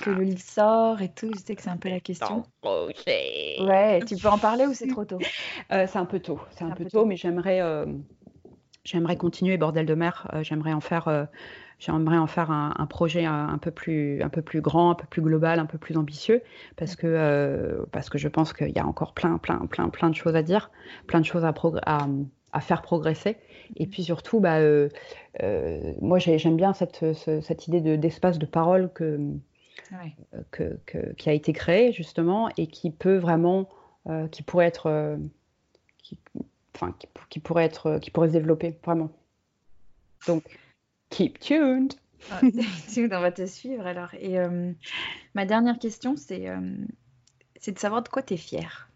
que le livre sort et tout? Je sais que c'est un peu la question. Ouais, tu peux en parler ou c'est trop tôt? Euh, C'est un peu tôt, c'est un, peu, tôt, mais j'aimerais j'aimerais continuer bordel de mer. j'aimerais en faire j'aimerais en faire un, projet un, peu plus, un peu plus grand, un peu plus global, un peu plus ambitieux, parce que, euh, parce que je pense qu'il y a encore plein, plein, plein, plein de choses à dire, plein de choses à, à, faire progresser. Et puis surtout, bah, euh, euh, moi j'aime bien cette, cette idée d'espace de, parole que, que, qui a été créé justement et qui peut vraiment, qui pourrait être, qui, enfin, qui, qui, pourrait être, qui pourrait se développer vraiment. Donc, Keep tuned. On va te suivre alors. Et euh, ma dernière question, c'est euh, c'est de savoir de quoi tu es fière.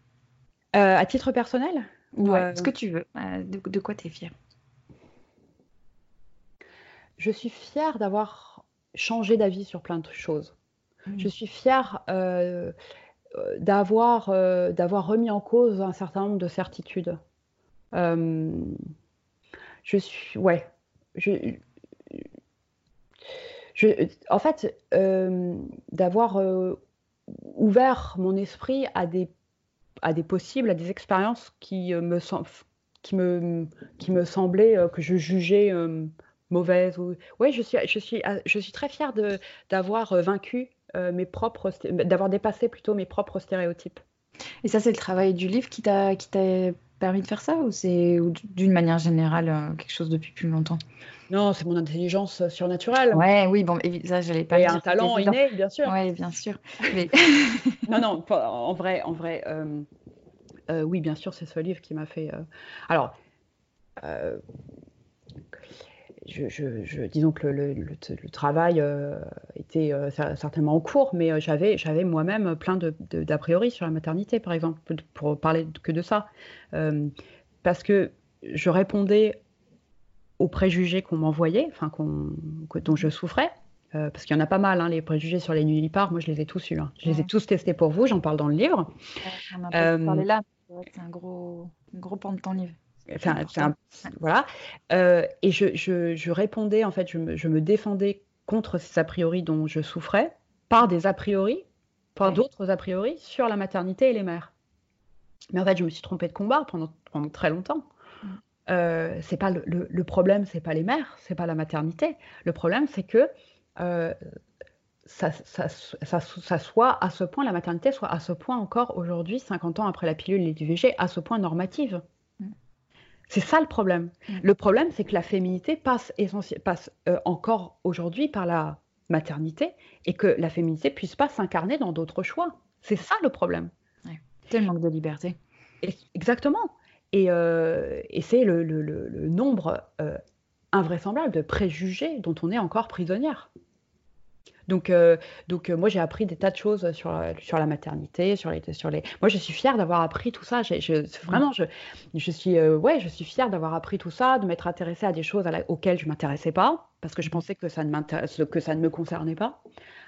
Euh, à titre personnel ou Ce que tu veux. De, quoi tu es fière? Je suis fière d'avoir changé d'avis sur plein de choses. Mmh. Je suis fière d'avoir d'avoir remis en cause un certain nombre de certitudes. je suis. Ouais. Je, en fait, euh, d'avoir euh, ouvert mon esprit à des, à des possibles, à des expériences qui euh, me, qui me, qui me semblaient, que je jugeais mauvaises. Ou... Oui, je suis, je, suis, je suis très fière d'avoir vaincu mes propres, d'avoir dépassé plutôt mes propres stéréotypes. Et ça, c'est le travail du livre qui t'a permis de faire ça ou c'est d'une manière générale quelque chose depuis plus longtemps? Non, c'est mon intelligence surnaturelle. Ouais, oui, bon, ça, j'allais pas. Et un talent inné, bien sûr. Oui, bien sûr. non, non, en vrai, en vrai, euh, euh, oui, bien sûr, c'est ce livre qui m'a fait. Euh, alors, je, disons que le, travail était certainement en cours, mais j'avais, j'avais moi-même plein de, d'a priori sur la maternité, par exemple, pour parler que de ça, parce que je répondais aux préjugés qu'on m'envoyait, enfin dont je souffrais, euh, parce qu'il y en a pas mal, hein, les préjugés sur les nullipares, moi je les ai tous eus. Hein. Je les ai tous testés pour vous, j'en parle dans le livre. on a euh, parlé là, c'est un gros, gros pan de ton livre. Voilà. Euh, et je, je, répondais, en fait, je me, je me, défendais contre ces a priori dont je souffrais par des a priori, par d'autres a priori sur la maternité et les mères. Mais en fait, je me suis trompée de combat pendant, pendant très longtemps. Euh, c'est pas le, le, problème, c'est pas les mères, c'est pas la maternité. Le problème, c'est que euh, ça, soit à ce point, la maternité soit à ce point encore aujourd'hui, 50 ans après la pilule et l'IVG, à ce point normative. C'est ça le problème. Mm. Le problème, c'est que la féminité passe, passe euh, encore aujourd'hui par la maternité et que la féminité puisse pas s'incarner dans d'autres choix. C'est ça le problème. C'est le manque de liberté. exactement. Euh, et, c'est le, nombre euh, invraisemblable de préjugés dont on est encore prisonnière. Donc, euh, donc moi, j'ai appris des tas de choses sur, sur la maternité, sur les, sur les... Moi, je suis fière d'avoir appris tout ça. Je, vraiment, je, je, suis, ouais, je suis fière d'avoir appris tout ça, de m'être intéressée à des choses auxquelles je ne m'intéressais pas, parce que je pensais que ça ne, que ça ne me concernait pas.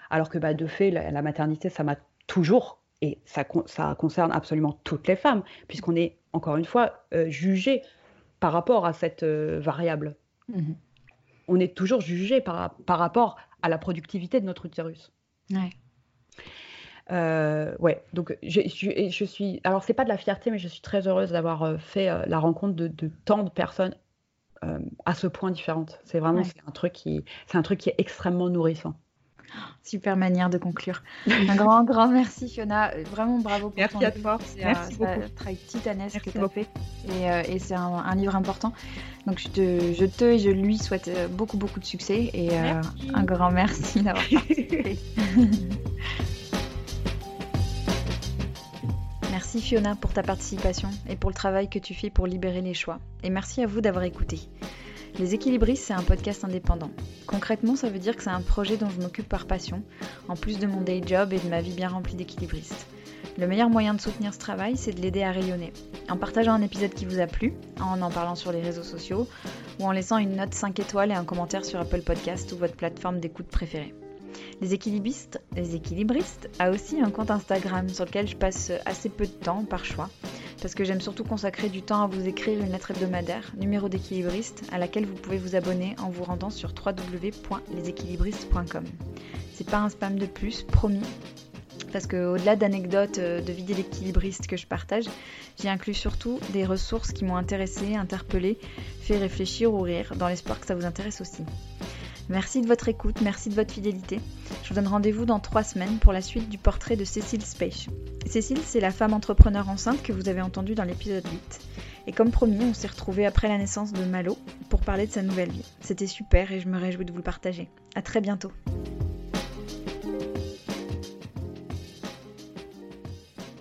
Alors que bah, de fait, la, maternité, ça m'a toujours, et ça, ça concerne absolument toutes les femmes, puisqu'on est encore une fois, euh, jugé par rapport à cette euh, variable. Mhm. On est toujours jugé par, par, rapport à la productivité de notre utérus. Ouais. Euh, ouais, donc je, je, suis. Alors, c'est pas de la fierté, mais je suis très heureuse d'avoir fait la rencontre de, de, tant de personnes à ce point différentes. C'est vraiment un truc qui, c'est un truc qui est extrêmement nourrissant. Super manière de conclure. Un grand, grand merci Fiona. Vraiment bravo pour merci ton effort. C'est un, travail titanesque que tu as fait. Et, euh, et c'est un, livre important. Donc je te, je te et je lui souhaite euh, beaucoup, beaucoup de succès. Et euh, un grand merci d'avoir participé. Merci Fiona pour ta participation et pour le travail que tu fais pour libérer les choix. Et merci à vous d'avoir écouté. Les équilibristes, c'est un podcast indépendant. Concrètement, ça veut dire que c'est un projet dont je m'occupe par passion, en plus de mon day job et de ma vie bien remplie d'équilibristes. Le meilleur moyen de soutenir ce travail, c'est de l'aider à rayonner. En partageant un épisode qui vous a plu, en en parlant sur les réseaux sociaux, ou en laissant une note 5 étoiles et un commentaire sur Apple Podcast ou votre plateforme d'écoute préférée. Les équilibristes, les équilibristes a aussi un compte Instagram sur lequel je passe assez peu de temps par choix, parce que j'aime surtout consacrer du temps à vous écrire une lettre hebdomadaire, numéro d'équilibriste, à laquelle vous pouvez vous abonner en vous rendant sur www.leséquilibristes.com. C'est pas un spam de plus, promis, parce qu'au-delà d'anecdotes euh, de vie d'équilibriste que je partage, j'y inclus surtout des ressources qui m'ont intéressé, interpellé, fait réfléchir ou rire, dans l'espoir que ça vous intéresse aussi. Merci de votre écoute, merci de votre fidélité. Je vous donne rendez-vous dans trois semaines pour la suite du portrait de Cécile Speich. Cécile, c'est la femme entrepreneur enceinte que vous avez entendue dans l'épisode 8. Et comme promis, on s'est retrouvés après la naissance de Malo pour parler de sa nouvelle vie. C'était super et je me réjouis de vous le partager. A très bientôt.